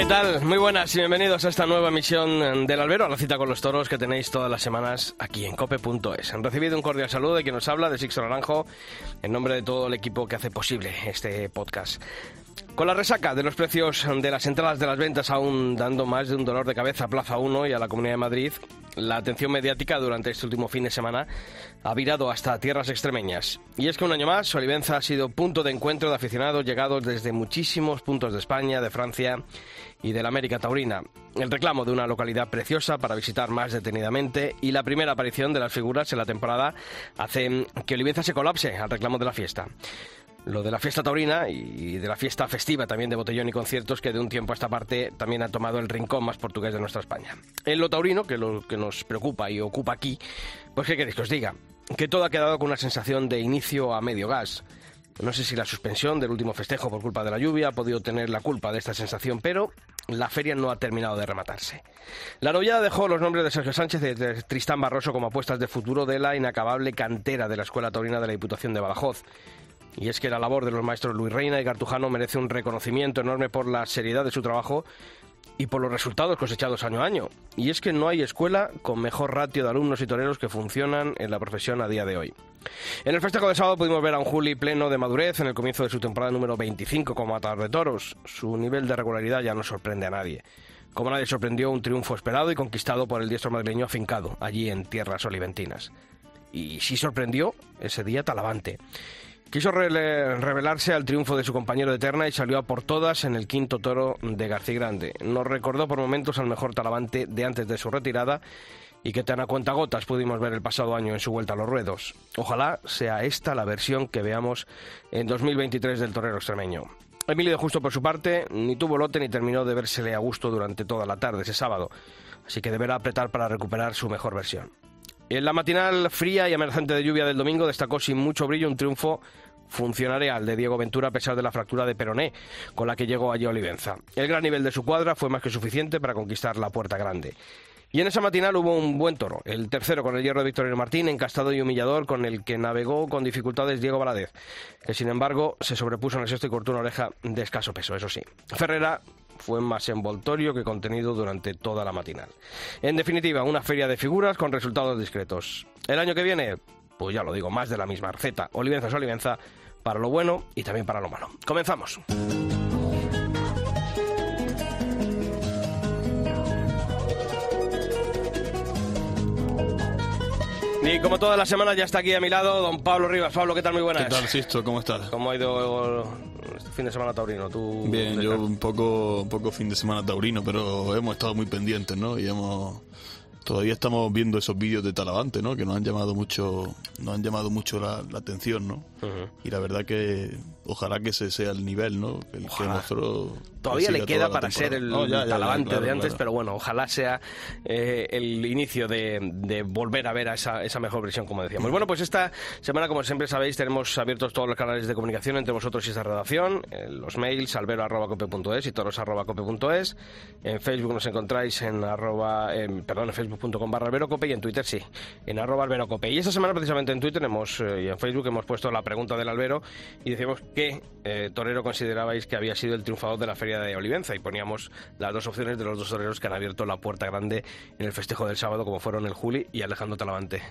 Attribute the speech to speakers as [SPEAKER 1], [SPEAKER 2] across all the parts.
[SPEAKER 1] ¿Qué tal? Muy buenas y bienvenidos a esta nueva emisión del Albero, a la cita con los toros que tenéis todas las semanas aquí en cope.es. Han recibido un cordial saludo de quien nos habla, de Sixto Naranjo, en nombre de todo el equipo que hace posible este podcast. Con la resaca de los precios de las entradas de las ventas aún dando más de un dolor de cabeza a Plaza 1 y a la Comunidad de Madrid, la atención mediática durante este último fin de semana ha virado hasta tierras extremeñas. Y es que un año más, Olivenza ha sido punto de encuentro de aficionados llegados desde muchísimos puntos de España, de Francia y de la América Taurina. El reclamo de una localidad preciosa para visitar más detenidamente y la primera aparición de las figuras en la temporada hacen que Olivenza se colapse al reclamo de la fiesta lo de la fiesta taurina y de la fiesta festiva también de botellón y conciertos que de un tiempo a esta parte también ha tomado el rincón más portugués de nuestra España. En lo taurino, que lo que nos preocupa y ocupa aquí, pues qué queréis que os diga, que todo ha quedado con una sensación de inicio a medio gas. No sé si la suspensión del último festejo por culpa de la lluvia ha podido tener la culpa de esta sensación, pero la feria no ha terminado de rematarse. La novillada dejó los nombres de Sergio Sánchez y de Tristán Barroso como apuestas de futuro de la inacabable cantera de la Escuela Taurina de la Diputación de Badajoz. Y es que la labor de los maestros Luis Reina y Cartujano merece un reconocimiento enorme por la seriedad de su trabajo y por los resultados cosechados año a año. Y es que no hay escuela con mejor ratio de alumnos y toreros que funcionan en la profesión a día de hoy. En el festejo de sábado pudimos ver a un Juli pleno de madurez en el comienzo de su temporada número 25 como atador de toros. Su nivel de regularidad ya no sorprende a nadie. Como nadie sorprendió un triunfo esperado y conquistado por el diestro madrileño afincado allí en tierras oliventinas. Y sí sorprendió ese día Talavante. Quiso revelarse al triunfo de su compañero de terna y salió a por todas en el quinto toro de García Grande. Nos recordó por momentos al mejor talavante de antes de su retirada y que tan a gotas pudimos ver el pasado año en su vuelta a los ruedos. Ojalá sea esta la versión que veamos en 2023 del torero extremeño. Emilio de Justo, por su parte, ni tuvo lote ni terminó de vérsele a gusto durante toda la tarde ese sábado, así que deberá apretar para recuperar su mejor versión. En la matinal fría y amenazante de lluvia del domingo destacó sin mucho brillo un triunfo funcionarial de Diego Ventura a pesar de la fractura de peroné con la que llegó allí Olivenza. El gran nivel de su cuadra fue más que suficiente para conquistar la puerta grande. Y en esa matinal hubo un buen toro, el tercero con el hierro de Victorino Martín, encastado y humillador, con el que navegó con dificultades Diego Valadez, que sin embargo se sobrepuso en el sexto y cortó una oreja de escaso peso, eso sí. Ferrera fue más envoltorio que contenido durante toda la matinal. En definitiva, una feria de figuras con resultados discretos. El año que viene, pues ya lo digo, más de la misma receta. Olivenza es Olivenza, para lo bueno y también para lo malo. Comenzamos. Y como toda la semana ya está aquí a mi lado don Pablo Rivas. Pablo, ¿qué tal? Muy buenas.
[SPEAKER 2] ¿Qué tal, Sisto? ¿Cómo estás?
[SPEAKER 1] ¿Cómo ha ido este fin de semana taurino? ¿Tú
[SPEAKER 2] Bien, yo un poco, un poco fin de semana taurino, pero hemos estado muy pendientes, ¿no? Y hemos todavía estamos viendo esos vídeos de Talavante, ¿no? Que nos han llamado mucho, nos han llamado mucho la, atención, ¿no? Y la verdad que ojalá que ese sea el nivel, ¿no? El que nosotros
[SPEAKER 1] Todavía le queda para ser el talavante de antes, pero bueno, ojalá sea eh, el inicio de, volver a ver a esa, esa mejor versión, como decíamos. Bueno, pues esta semana, como siempre sabéis, tenemos abiertos todos los canales de comunicación entre vosotros y esta redacción, eh, los mails albero.cope.es y toros.cope.es. En Facebook nos encontráis en arroba, perdón, en facebook.com barra alberocope y en Twitter sí, en arroba alberocope. Y esta semana precisamente en Twitter hemos, eh, y en Facebook hemos puesto la pregunta del albero y decimos qué torero considerabais que había sido el triunfador de la feria de Olivenza y poníamos las dos opciones de los dos toreros que han abierto la puerta grande en el festejo del sábado, como fueron el Juli y Alejandro Talavante.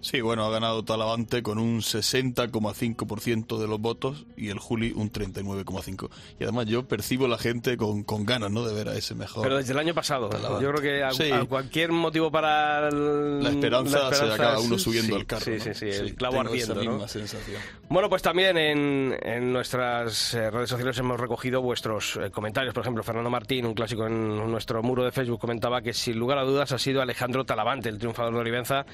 [SPEAKER 2] Sí, bueno, ha ganado Talavante con un 60,5% de los votos y el Juli un 39,5%. Y además yo percibo la gente con, con, ganas ¿no? de ver a ese mejor.
[SPEAKER 1] Pero desde el año pasado. Yo creo que a, cualquier motivo para
[SPEAKER 2] la, esperanza, se acaba uno subiendo al carro.
[SPEAKER 1] Sí, sí, sí, el clavo ardiendo. Bueno, pues también en, nuestras eh, redes sociales hemos recogido vuestros eh, comentarios. Por ejemplo, Fernando Martín, un clásico en nuestro muro de Facebook, comentaba que sin lugar a dudas ha sido Alejandro Talavante el triunfador de Olivenza.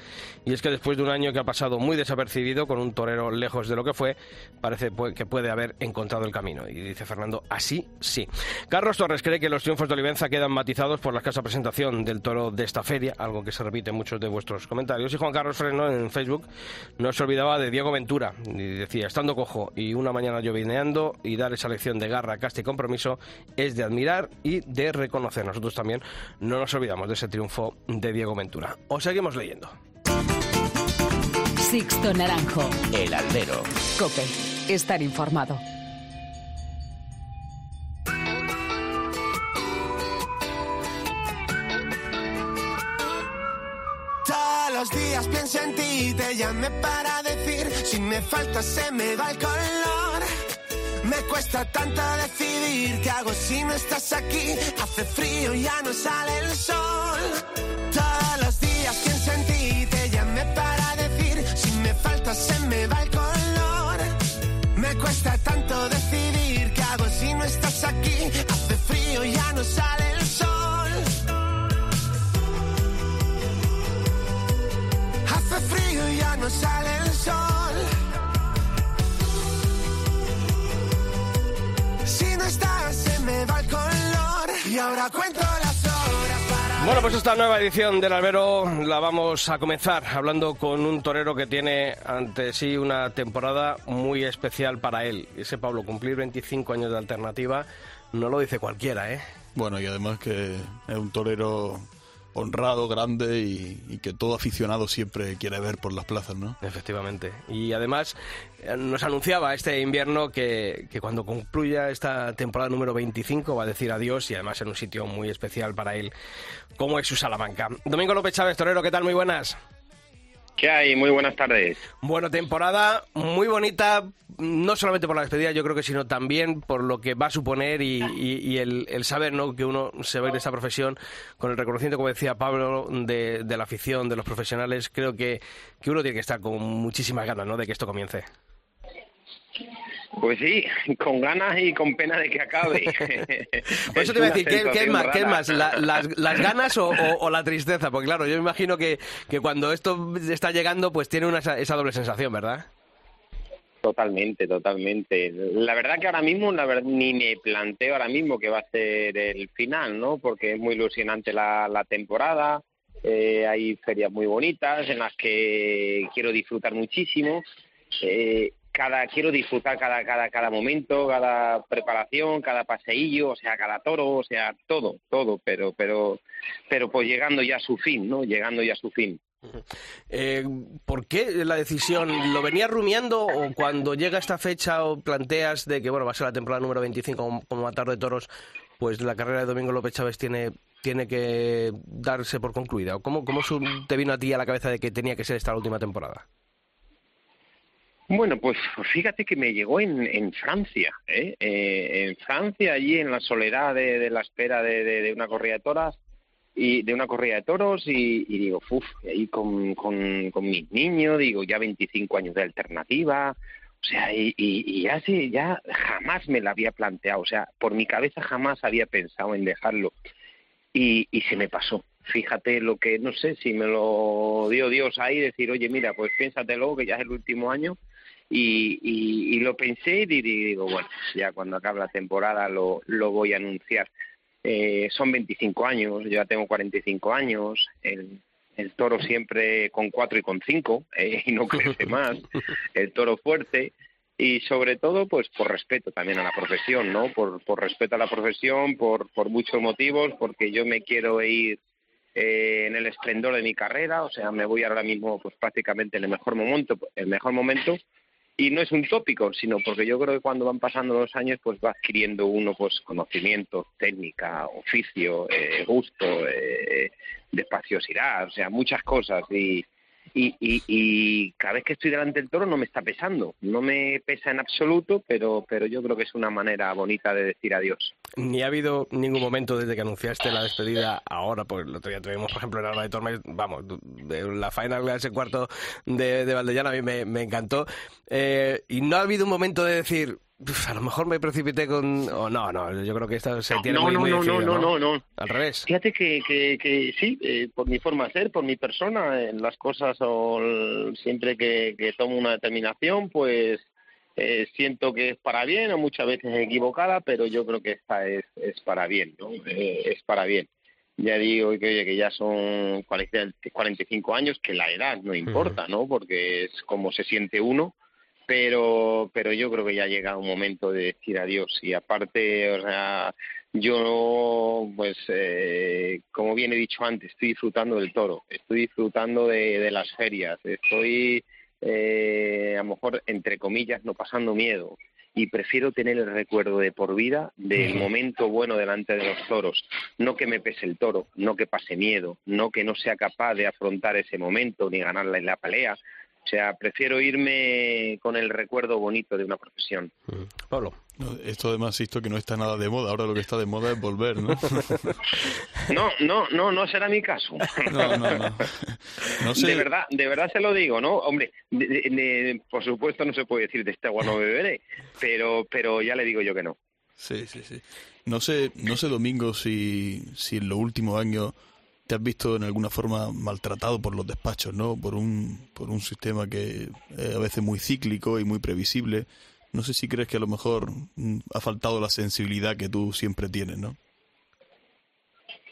[SPEAKER 1] Y es que después de un año que ha pasado muy desapercibido, con un torero lejos de lo que fue, parece que puede haber encontrado el camino. Y dice Fernando, así sí. Carlos Torres cree que los triunfos de Olivenza quedan matizados por la escasa presentación del toro de esta feria, algo que se repite en muchos de vuestros comentarios. Y Juan Carlos Freno en Facebook no se olvidaba de Diego Ventura. Y decía, estando cojo y una mañana llovineando y dar esa lección de garra, casta y compromiso es de admirar y de reconocer. Nosotros también no nos olvidamos de ese triunfo de Diego Ventura. Os seguimos leyendo.
[SPEAKER 3] Sixto Naranjo.
[SPEAKER 4] El albero.
[SPEAKER 3] Cope. Estar informado.
[SPEAKER 5] Todos los días pienso en ti, te llamé para me falta se me va el color. Me cuesta tanto decidir qué hago si no estás aquí. Hace frío, ya no sale el sol. Todos los días pienso en te llamé para decir, si me falta se me va el color. Me cuesta tanto decidir qué hago si no estás aquí. Hace frío, ya no sale el sol. Hace frío y ya no sale el sol. Me va el color. Y ahora cuento las horas para.
[SPEAKER 1] Bueno, pues esta nueva edición del Albero la vamos a comenzar hablando con un torero que tiene ante sí una temporada muy especial para él. Ese Pablo, cumplir 25 años de alternativa no lo dice cualquiera, ¿eh?
[SPEAKER 2] Bueno, y además que es un torero honrado, grande y, que todo aficionado siempre quiere ver por las plazas, ¿no?
[SPEAKER 1] Efectivamente. Y además eh, nos anunciaba este invierno que, que cuando concluya esta temporada número 25 va a decir adiós y además en un sitio muy especial para él, como es su Salamanca. Domingo López Chávez, torero, ¿qué tal? Muy buenas.
[SPEAKER 6] ¿Qué hay? Muy buenas tardes.
[SPEAKER 1] Bueno, temporada muy bonita, no solamente por la despedida, yo creo que sino también por lo que va a suponer y, el saber ¿no? que uno se va a ir de esta profesión con el reconocimiento, como decía Pablo, de, de la afición, de los profesionales. Creo que, que uno tiene que estar con muchísimas ganas ¿no? de que esto comience.
[SPEAKER 6] Pues sí, con ganas y con pena de que acabe.
[SPEAKER 1] Por eso te iba a decir, ¿qué, qué es más? ¿Qué es más? ¿La- las, las ganas o, o- o la tristeza? Porque claro, yo me imagino que, que cuando esto está llegando, pues tiene una, esa, esa doble sensación, ¿verdad?
[SPEAKER 6] Totalmente, totalmente. La verdad que ahora mismo la verdad, ni me planteo ahora mismo que va a ser el final, ¿no? Porque es muy ilusionante la, la temporada. eh, hay ferias muy bonitas en las que quiero disfrutar muchísimo. Eh, cada quiero disfrutar cada cada cada momento, cada preparación, cada paseillo, o sea, cada toro, o sea, todo, todo, pero pero pero pues llegando ya a su fin, ¿no? Llegando ya a su fin.
[SPEAKER 1] Eh, ¿Por qué la decisión? ¿Lo venías rumiando o cuando llega esta fecha o planteas de que bueno va a ser la temporada número 25 como, Matar de Toros, pues la carrera de Domingo López Chávez tiene tiene que darse por concluida? ¿O ¿Cómo, cómo te vino a ti a la cabeza de que tenía que ser esta la última temporada?
[SPEAKER 6] Bueno, pues fíjate que me llegó en, Francia, ¿eh? Eh, en Francia, allí en la soledad de, la espera de, una corrida de toras y de una corrida de toros y, y digo, uff, ahí con, con, con mis niños, digo, ya 25 años de alternativa, o sea, y, y, y así ya jamás me la había planteado, o sea, por mi cabeza jamás había pensado en dejarlo y, y se me pasó. Fíjate lo que, no sé, si me lo dio Dios ahí, decir, oye, mira, pues piénsatelo, que ya es el último año, y, y, y lo pensé y di- digo, bueno, ya cuando acabe la temporada lo, lo voy a anunciar. Eh, son 25 años, yo ya tengo 45 años, el, el toro siempre con 4 y con 5, eh, y no crece más, el toro fuerte, y sobre todo pues por respeto también a la profesión, ¿no? Por, por respeto a la profesión, por, por muchos motivos, porque yo me quiero ir eh, en el esplendor de mi carrera, o sea, me voy ahora mismo pues prácticamente en el mejor momento, el mejor momento, y no es un tópico, sino porque yo creo que cuando van pasando los años pues va adquiriendo uno pues conocimiento, técnica, oficio, eh, gusto, eh, despaciosidad, o sea, muchas cosas. Y y, y, y cada vez que estoy delante del toro no me está pesando, no me pesa en absoluto, pero, pero yo creo que es una manera bonita de decir adiós.
[SPEAKER 1] Ni ha habido ningún momento desde que anunciaste la despedida ahora, pues el otro día tuvimos, por ejemplo, el Alba de Tormes, vamos, la final de ese cuarto de, de Valdellana, a mí me, me encantó. Eh, y no ha habido un momento de decir, "Uf, a lo mejor me precipité con... O no, no, yo creo que esto se tiene
[SPEAKER 6] no,
[SPEAKER 1] muy,
[SPEAKER 6] no,
[SPEAKER 1] muy
[SPEAKER 6] no, no, no, no, no.
[SPEAKER 1] Al revés.
[SPEAKER 6] Fíjate que, que, que sí, eh, por mi forma de ser, por mi persona, en las cosas o el- siempre que, que tomo una determinación, pues eh, siento que es para bien o muchas veces equivocada, pero yo creo que esta es, es para bien, ¿no? Eh, es para bien. Ya digo que, oye, que ya son 40 45 años, que la edad no importa, ¿no? Porque es como se siente uno pero pero yo creo que ya llega un momento de decir adiós y aparte o sea yo pues eh, como bien he dicho antes estoy disfrutando del toro estoy disfrutando de, de las ferias estoy eh, a lo mejor entre comillas no pasando miedo y prefiero tener el recuerdo de por vida del momento bueno delante de los toros. No que me pese el toro, no que pase miedo, no que no sea capaz de afrontar ese momento ni ganarla en la pelea. O sea, prefiero irme con el recuerdo bonito de una profesión.
[SPEAKER 1] Pablo.
[SPEAKER 2] No, esto además, insisto que no está nada de moda. Ahora lo que está de moda es volver, ¿no?
[SPEAKER 6] No, no, no, no será mi caso.
[SPEAKER 2] No, no, no. No sé.
[SPEAKER 6] De verdad, de verdad se lo digo, ¿no? Hombre, de- de- de- por supuesto no se puede decir de este agua no beberé, pero, pero ya le digo yo que no.
[SPEAKER 2] Sí, sí, sí. No sé, no sé Domingo, si, si en los últimos años te has visto en alguna forma maltratado por los despachos, ¿no? Por un, por un sistema que es a veces muy cíclico y muy previsible. No sé si crees que a lo mejor mm, ha faltado la sensibilidad que tú siempre tienes, ¿no?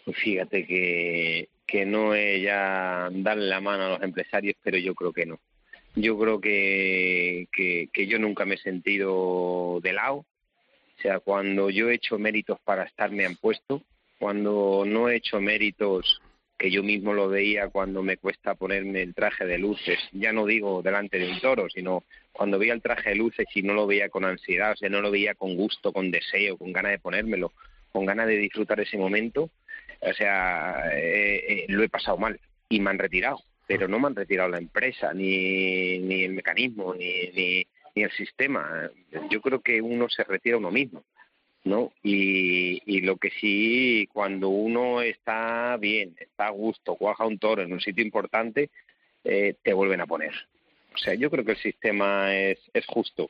[SPEAKER 6] Pues fíjate que, que no es ya darle la mano a los empresarios, pero yo creo que no. Yo creo que, que, yo nunca me he sentido de lado. O sea, cuando yo he hecho méritos para estarme han puesto, cuando no he hecho méritos que yo mismo lo veía cuando me cuesta ponerme el traje de luces, ya no digo delante de un toro, sino cuando veía el traje de luces y no lo veía con ansiedad, o sea, no lo veía con gusto, con deseo, con ganas de ponérmelo, con ganas de disfrutar ese momento, o sea, eh, eh, lo he pasado mal y me han retirado, pero no me han retirado la empresa, ni, ni el mecanismo, ni, ni, ni el sistema. Yo creo que uno se retira uno mismo. ¿No? Y, y lo que sí, cuando uno está bien, está a gusto, cuaja un toro en un sitio importante, eh, te vuelven a poner. O sea, yo creo que el sistema es, es justo.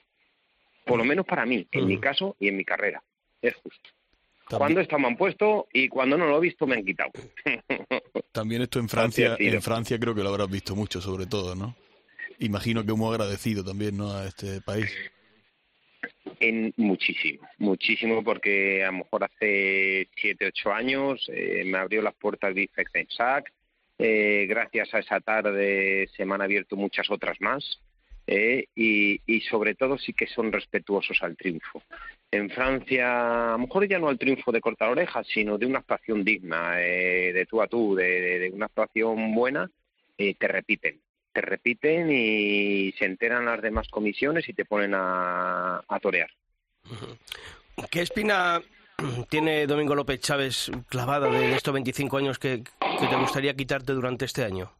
[SPEAKER 6] Por lo menos para mí, en mi caso y en mi carrera. Es justo. Cuando esto me han puesto y cuando no lo he visto me han quitado.
[SPEAKER 2] También esto en Francia, en Francia creo que lo habrás visto mucho, sobre todo, ¿no? Imagino que muy agradecido también, ¿no? A este país.
[SPEAKER 6] En muchísimo, muchísimo, porque a lo mejor hace siete, ocho años eh, me abrió las puertas Bifex en SAC. Eh, gracias a esa tarde se me han abierto muchas otras más. eh, y, sobre todo sí que son respetuosos al triunfo. En Francia, a lo mejor ya no al triunfo de cortar orejas, sino de una actuación digna, eh, de tú a tú, de, de- de una actuación buena, eh, te repiten te repiten y se enteran las demás comisiones y te ponen a, a torear.
[SPEAKER 1] ¿Qué espina tiene Domingo López Chávez clavada de estos 25 años que, que te gustaría quitarte durante este año?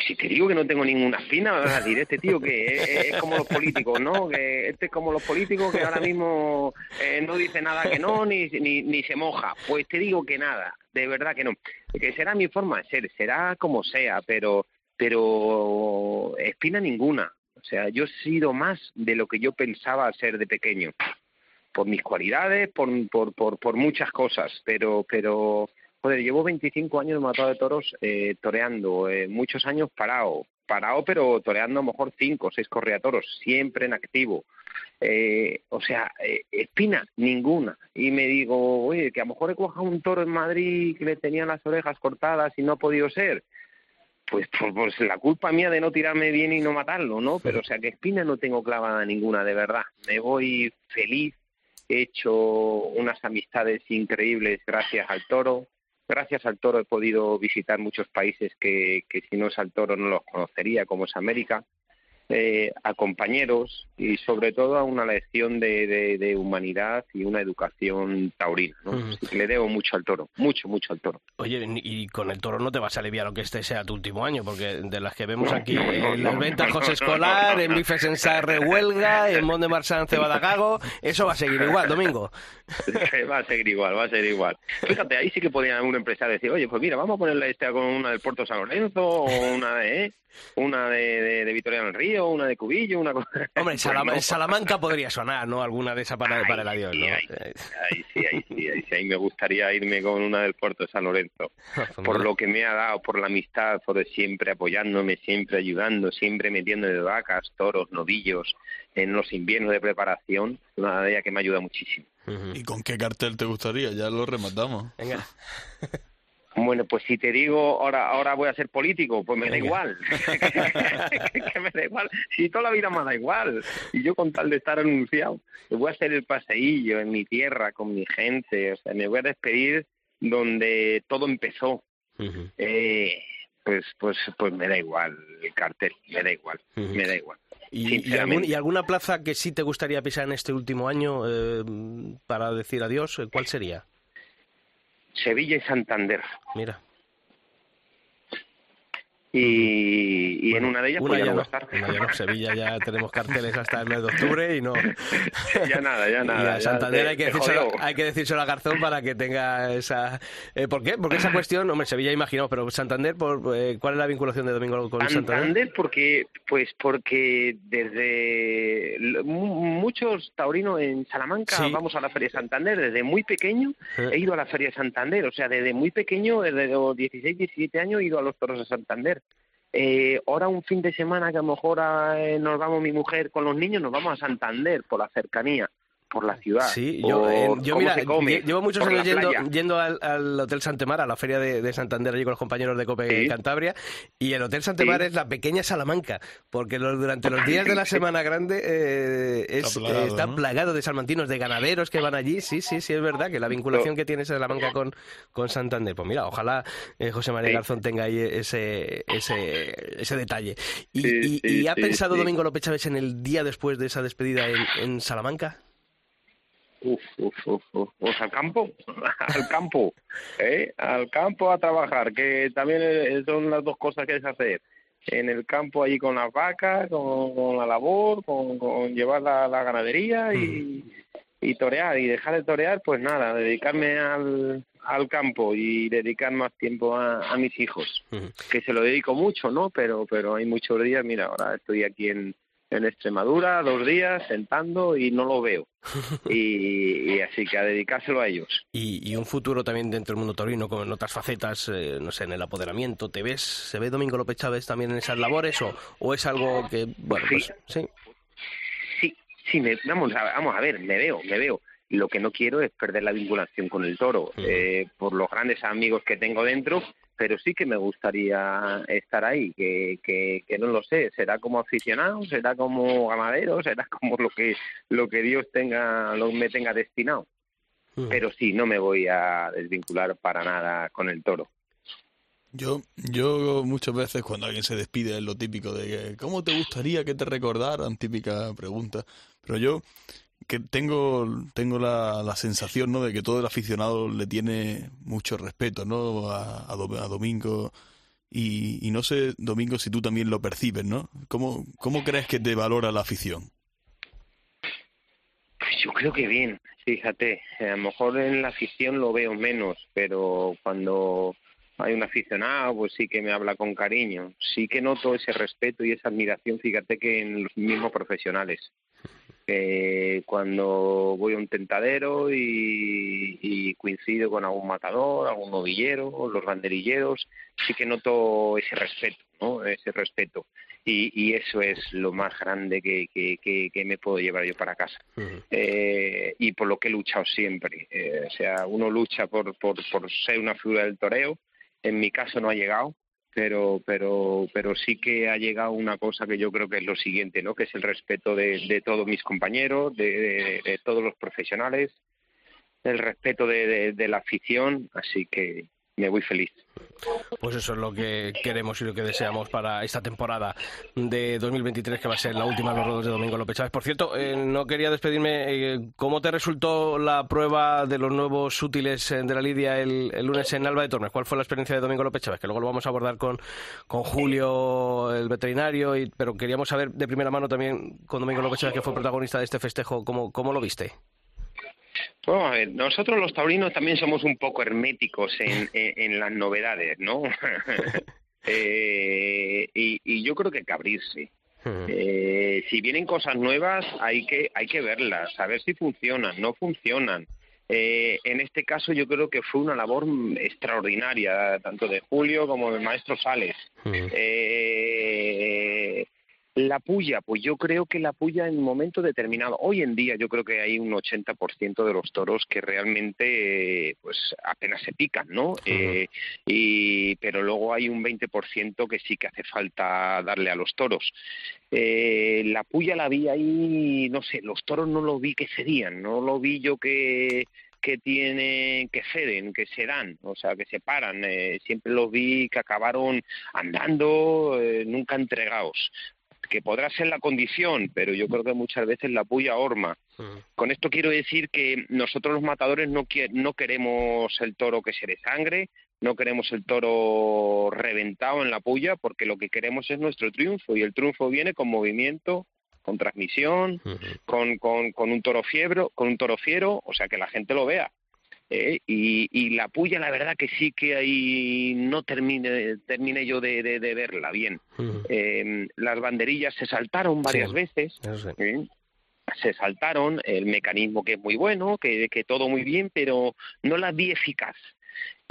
[SPEAKER 6] Pues si te digo que no tengo ninguna espina, vas a decir, este tío que es, es como los políticos, ¿no? Que este es como los políticos que ahora mismo eh, no dice nada que no, ni, ni, ni se moja. Pues te digo que nada, de verdad que no. Que será mi forma de ser, será como sea, pero, pero espina ninguna. O sea, yo he sido más de lo que yo pensaba ser de pequeño. Por mis cualidades, por, por, por, por muchas cosas, pero, pero Joder, llevo 25 años de matado de toros eh, toreando, eh, muchos años parado, parado pero toreando a lo mejor cinco o seis correatoros, siempre en activo. Eh, o sea, eh, espina ninguna. Y me digo, oye, que a lo mejor he cuajado un toro en Madrid que le tenían las orejas cortadas y no ha podido ser. Pues, pues, pues la culpa mía de no tirarme bien y no matarlo, ¿no? Pero o sea, que espina no tengo clavada ninguna, de verdad. Me voy feliz, he hecho unas amistades increíbles gracias al toro. Gracias al toro he podido visitar muchos países que, que si no es al toro no los conocería, como es América, eh, a compañeros y sobre todo a una lección de, de- de humanidad y una educación taurina. ¿no?
[SPEAKER 1] Ujú.
[SPEAKER 6] Así que le debo mucho al toro, mucho, mucho al toro.
[SPEAKER 1] Oye, y con el toro no te vas a aliviar lo que este sea tu último año, porque de las que vemos aquí
[SPEAKER 6] No,
[SPEAKER 1] en las ventas José Escolar, en. Bifes en Sarre Huelga, en Mont de Marsan Cebadagago, eso va a seguir igual, Domingo.
[SPEAKER 6] va a seguir igual, va a seguir igual. Fíjate, ahí sí que podía un empresario decir, oye, pues mira, vamos a ponerle esta con una del Puerto San Lorenzo, o una de, ¿eh? una de, de, de Victoria del Río, una de Cubillo, una cosa...
[SPEAKER 1] Hombre,
[SPEAKER 6] Pues no.
[SPEAKER 1] Salamanca podría sonar, ¿no? Alguna de esas para, para el adiós,
[SPEAKER 6] sí,
[SPEAKER 1] ¿no?
[SPEAKER 6] ahí,
[SPEAKER 1] Eh,
[SPEAKER 6] ahí sí, ahí sí, ahí sí, ahí me gustaría irme con una del Puerto de San Lorenzo. por lo que me ha dado, por la amistad, por siempre apoyándome, siempre ayudando, siempre metiéndome de vacas, toros, novillos, en los inviernos de preparación, una de ellas que me ayuda muchísimo.
[SPEAKER 2] ¿Y con qué cartel te gustaría? Ya lo rematamos.
[SPEAKER 1] Venga.
[SPEAKER 6] Bueno, pues si te digo ahora ahora voy a ser político, pues me da igual. que me da igual. Si toda la vida me da igual. Y yo con tal de estar anunciado, voy a hacer el paseillo en mi tierra, con mi gente. O sea, me voy a despedir donde todo empezó. eh, pues, pues, pues me da igual el cartel, me da igual, me da igual.
[SPEAKER 1] ¿Y, y, algún-
[SPEAKER 6] sinceramente.
[SPEAKER 1] y alguna plaza que sí te gustaría pisar en este último año eh, para decir adiós? ¿Cuál sería?
[SPEAKER 6] Sevilla y Santander.
[SPEAKER 1] Mira.
[SPEAKER 6] Y, y en una de ellas
[SPEAKER 1] una
[SPEAKER 6] pues ya no a estar.
[SPEAKER 1] una ya no. Sevilla ya tenemos carteles hasta el mes de octubre y no.
[SPEAKER 6] ya nada, ya
[SPEAKER 1] y
[SPEAKER 6] nada.
[SPEAKER 1] a
[SPEAKER 6] ya
[SPEAKER 1] Santander hay que,
[SPEAKER 6] se
[SPEAKER 1] decírselo, hay que decírselo a Garzón para que tenga esa... eh, ¿Por qué? Porque esa cuestión, hombre, Sevilla imagino, pero Santander, por, eh, ¿cuál es la vinculación de Domingo con Santander?
[SPEAKER 6] Santander porque pues porque desde muchos taurinos en Salamanca
[SPEAKER 1] Sí.
[SPEAKER 6] vamos a la Feria de Santander desde muy pequeño he ido a la Feria de Santander o sea desde muy pequeño desde los 16 17 años he ido a los toros de Santander eh, ahora un fin de semana que a lo mejor eh, nos vamos mi mujer con los niños nos vamos a Santander por la cercanía por la ciudad
[SPEAKER 1] Sí, yo, eh, yo mira, llevo muchos años yendo, al, al Hotel Santemar, a la feria de, de Santander, allí con los compañeros de COPE
[SPEAKER 6] Sí.
[SPEAKER 1] Cantabria, y el Hotel Santemar
[SPEAKER 6] Sí.
[SPEAKER 1] es la pequeña Salamanca, porque los- durante los días de la Semana Grande eh, es-
[SPEAKER 2] Está plagado,
[SPEAKER 1] eh, está
[SPEAKER 2] ¿no?
[SPEAKER 1] plagado de salmantinos, de ganaderos que van allí, sí, sí, sí, es verdad que la vinculación que tiene Salamanca con, con Santander, pues mira, ojalá eh, José María
[SPEAKER 6] Sí.
[SPEAKER 1] Garzón tenga ahí ese, ese, ese detalle. ¿Y,
[SPEAKER 6] Sí,
[SPEAKER 1] y-
[SPEAKER 6] sí,
[SPEAKER 1] y ha
[SPEAKER 6] sí,
[SPEAKER 1] pensado
[SPEAKER 6] sí.
[SPEAKER 1] Domingo López Chávez en el día después de esa despedida en, en Salamanca?
[SPEAKER 6] Uf, uf, uf, uf. Pues al campo, al campo, ¿eh? Al campo a trabajar, que también eh, son las dos cosas que hay que hacer. En el campo allí con las vacas, con, con la labor, con, con llevar la, la ganadería y, y torear. Y dejar de torear, pues nada, dedicarme al, al campo y dedicar más tiempo a, a mis hijos.
[SPEAKER 1] Ujú.
[SPEAKER 6] Que se lo dedico mucho, ¿no? Pero, pero hay muchos días, mira, ahora estoy aquí en, en Extremadura, dos días, sentando y no lo veo. Y, y así que a dedicárselo a ellos.
[SPEAKER 1] Y, y un futuro también dentro del mundo taurino, como en otras facetas, eh, no sé, en el apoderamiento, ¿te ves? ¿Se ve Domingo López Chávez también en esas labores o, o es algo que, bueno,
[SPEAKER 6] Sí.
[SPEAKER 1] pues sí?
[SPEAKER 6] Sí, sí, me, vamos, a, vamos a ver, me veo, me veo. Lo que no quiero es perder la vinculación con el toro, eh, por los grandes amigos que tengo dentro, pero sí que me gustaría estar ahí, que, que, que no lo sé, será como aficionado, será como ganadero, será como lo que lo que Dios tenga, lo me tenga destinado.
[SPEAKER 1] Ujú.
[SPEAKER 6] Pero sí, no me voy a desvincular para nada con el toro.
[SPEAKER 2] Yo, yo muchas veces cuando alguien se despide es lo típico de que, ¿cómo te gustaría que te recordaran? Típica pregunta. Pero yo que tengo, tengo la, la sensación ¿no? de que todo el aficionado le tiene mucho respeto ¿no? a, a Do- a Domingo. Y, y no sé, Domingo, si tú también lo percibes, ¿no? ¿Cómo, ¿Cómo crees que te valora la afición?
[SPEAKER 6] Pues yo creo que bien, fíjate, a lo mejor en la afición lo veo menos, pero cuando hay un aficionado, pues sí que me habla con cariño, sí que noto ese respeto y esa admiración, fíjate que en los mismos profesionales. Eh, cuando voy a un tentadero y, y coincido con algún matador, algún novillero, los banderilleros, sí que noto ese respeto, ¿no? Ese respeto. Y, y eso es lo más grande que, que, que, que me puedo llevar yo para casa eh, y por lo que he luchado siempre. Eh, o sea, uno lucha por, por, por ser una figura del toreo. En mi caso no ha llegado, pero, pero, pero sí que ha llegado una cosa que yo creo que es lo siguiente, ¿no? Que es el respeto de, de todos mis compañeros, de, de- todos los profesionales, el respeto de la afición, así que me voy feliz.
[SPEAKER 1] Pues eso es lo que queremos y lo que deseamos para esta temporada de 2023, que va a ser la última de los rodos de Domingo López Chávez. Por cierto, eh, no quería despedirme. eh, ¿Cómo te resultó la prueba de los nuevos útiles eh, de la Lidia el, el lunes en Alba de Tormes? ¿Cuál fue la experiencia de Domingo López Chávez? Que luego lo vamos a abordar con, con Julio, el veterinario, y, pero queríamos saber de primera mano también con Domingo López Chávez, que fue protagonista de este festejo, ¿cómo, cómo lo viste?
[SPEAKER 6] Vamos a ver, nosotros los taurinos también somos un poco herméticos en, en, en las novedades, ¿no? Eh, y, y yo creo que hay que abrirse. Eh, si vienen cosas nuevas, hay que, hay que verlas, a ver si funcionan, no funcionan. Eh, en este caso yo creo que fue una labor extraordinaria, tanto de Julio como del maestro Sales. Eh, La puya, pues yo creo que la puya en un momento determinado, hoy en día yo creo que hay un 80% de los toros que realmente pues apenas se pican, ¿no? Eh, y, pero luego hay un 20% que sí que hace falta darle a los toros. Eh, la puya la vi ahí, no sé, los toros no lo vi que serían, no lo vi yo que que tienen, que ceden, que se dan, o sea, que se paran. Eh, siempre los vi que acabaron andando, eh, nunca entregados que podrá ser la condición, pero yo creo que muchas veces la puya horma. Con esto quiero decir que nosotros los matadores no, no queremos el toro que se desangre, no queremos el toro reventado en la puya, porque lo que queremos es nuestro triunfo, y el triunfo viene con movimiento, con transmisión, con, con, con, un toro fiebro, con un toro fiero, o sea que la gente lo vea. ¿Eh? y, y, la puya, la verdad que sí que ahí no termine, termine yo de, de, verla bien. eh, las banderillas se saltaron varias veces. ¿eh? se saltaron, el mecanismo que es muy bueno, que, que todo muy bien, pero no la vi eficaz.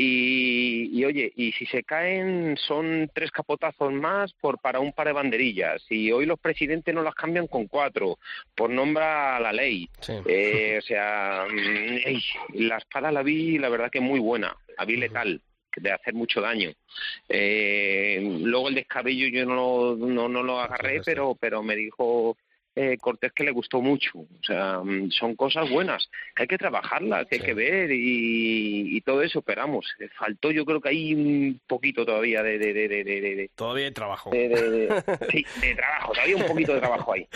[SPEAKER 6] Y, oye, y si se caen son tres capotazos más por para un par de banderillas. Y hoy los presidentes no las cambian con cuatro, por nombra la ley. Eh, o sea, mm, la espada la vi, la verdad que muy buena, la vi letal de hacer mucho daño. Eh, luego el descabello yo no, no, no lo agarré, pero, pero me dijo eh, Cortés que le gustó mucho. O sea, mm, son cosas buenas, que hay que trabajarlas, que hay que ver y, todo eso, esperamos. faltó yo creo que hay un poquito todavía de... de, de, de
[SPEAKER 1] todavía hay trabajo.
[SPEAKER 6] sí, de trabajo, todavía un poquito de trabajo ahí.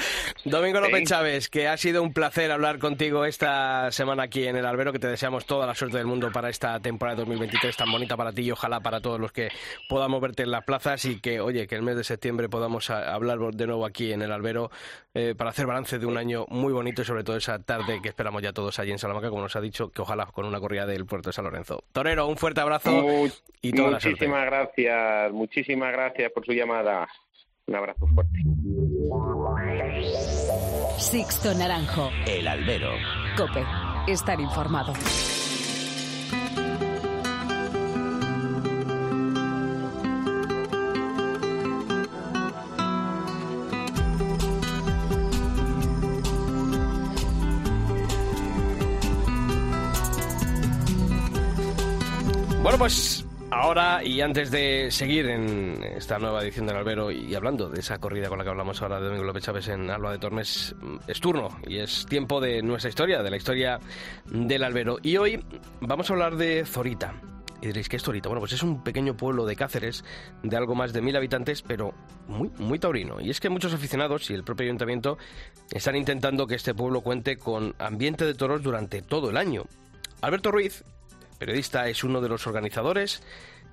[SPEAKER 1] Domingo López Chávez, que ha sido un placer hablar contigo esta semana aquí en el Albero, que te deseamos toda la suerte del mundo para esta temporada 2023 tan bonita para ti y ojalá para todos los que podamos verte en las plazas y que, oye, que el mes de septiembre podamos hablar de nuevo aquí en el Albero. Eh, para hacer balance de un año muy bonito y sobre todo esa tarde que esperamos ya todos allí en Salamanca, como nos ha dicho, que ojalá con una corrida del puerto de San Lorenzo. Torero, un fuerte abrazo y toda
[SPEAKER 6] la
[SPEAKER 1] suerte.
[SPEAKER 6] Muchísimas gracias, muchísimas gracias por su llamada. Un abrazo fuerte.
[SPEAKER 3] Sixto Naranjo.
[SPEAKER 4] El albero.
[SPEAKER 3] Cope. Estar informado.
[SPEAKER 1] Bueno, pues ahora y antes de seguir en esta nueva edición del Albero y hablando de esa corrida con la que hablamos ahora de Domingo López Chávez en Alba de Tormes, es turno y es tiempo de nuestra historia, de la historia del Albero. Y hoy vamos a hablar de Zorita. Y diréis, ¿qué es Zorita? Bueno, pues es un pequeño pueblo de Cáceres de algo más de mil habitantes, pero muy, muy taurino. Y es que muchos aficionados y el propio ayuntamiento están intentando que este pueblo cuente con ambiente de toros durante todo el año. Alberto Ruiz periodista es uno de los organizadores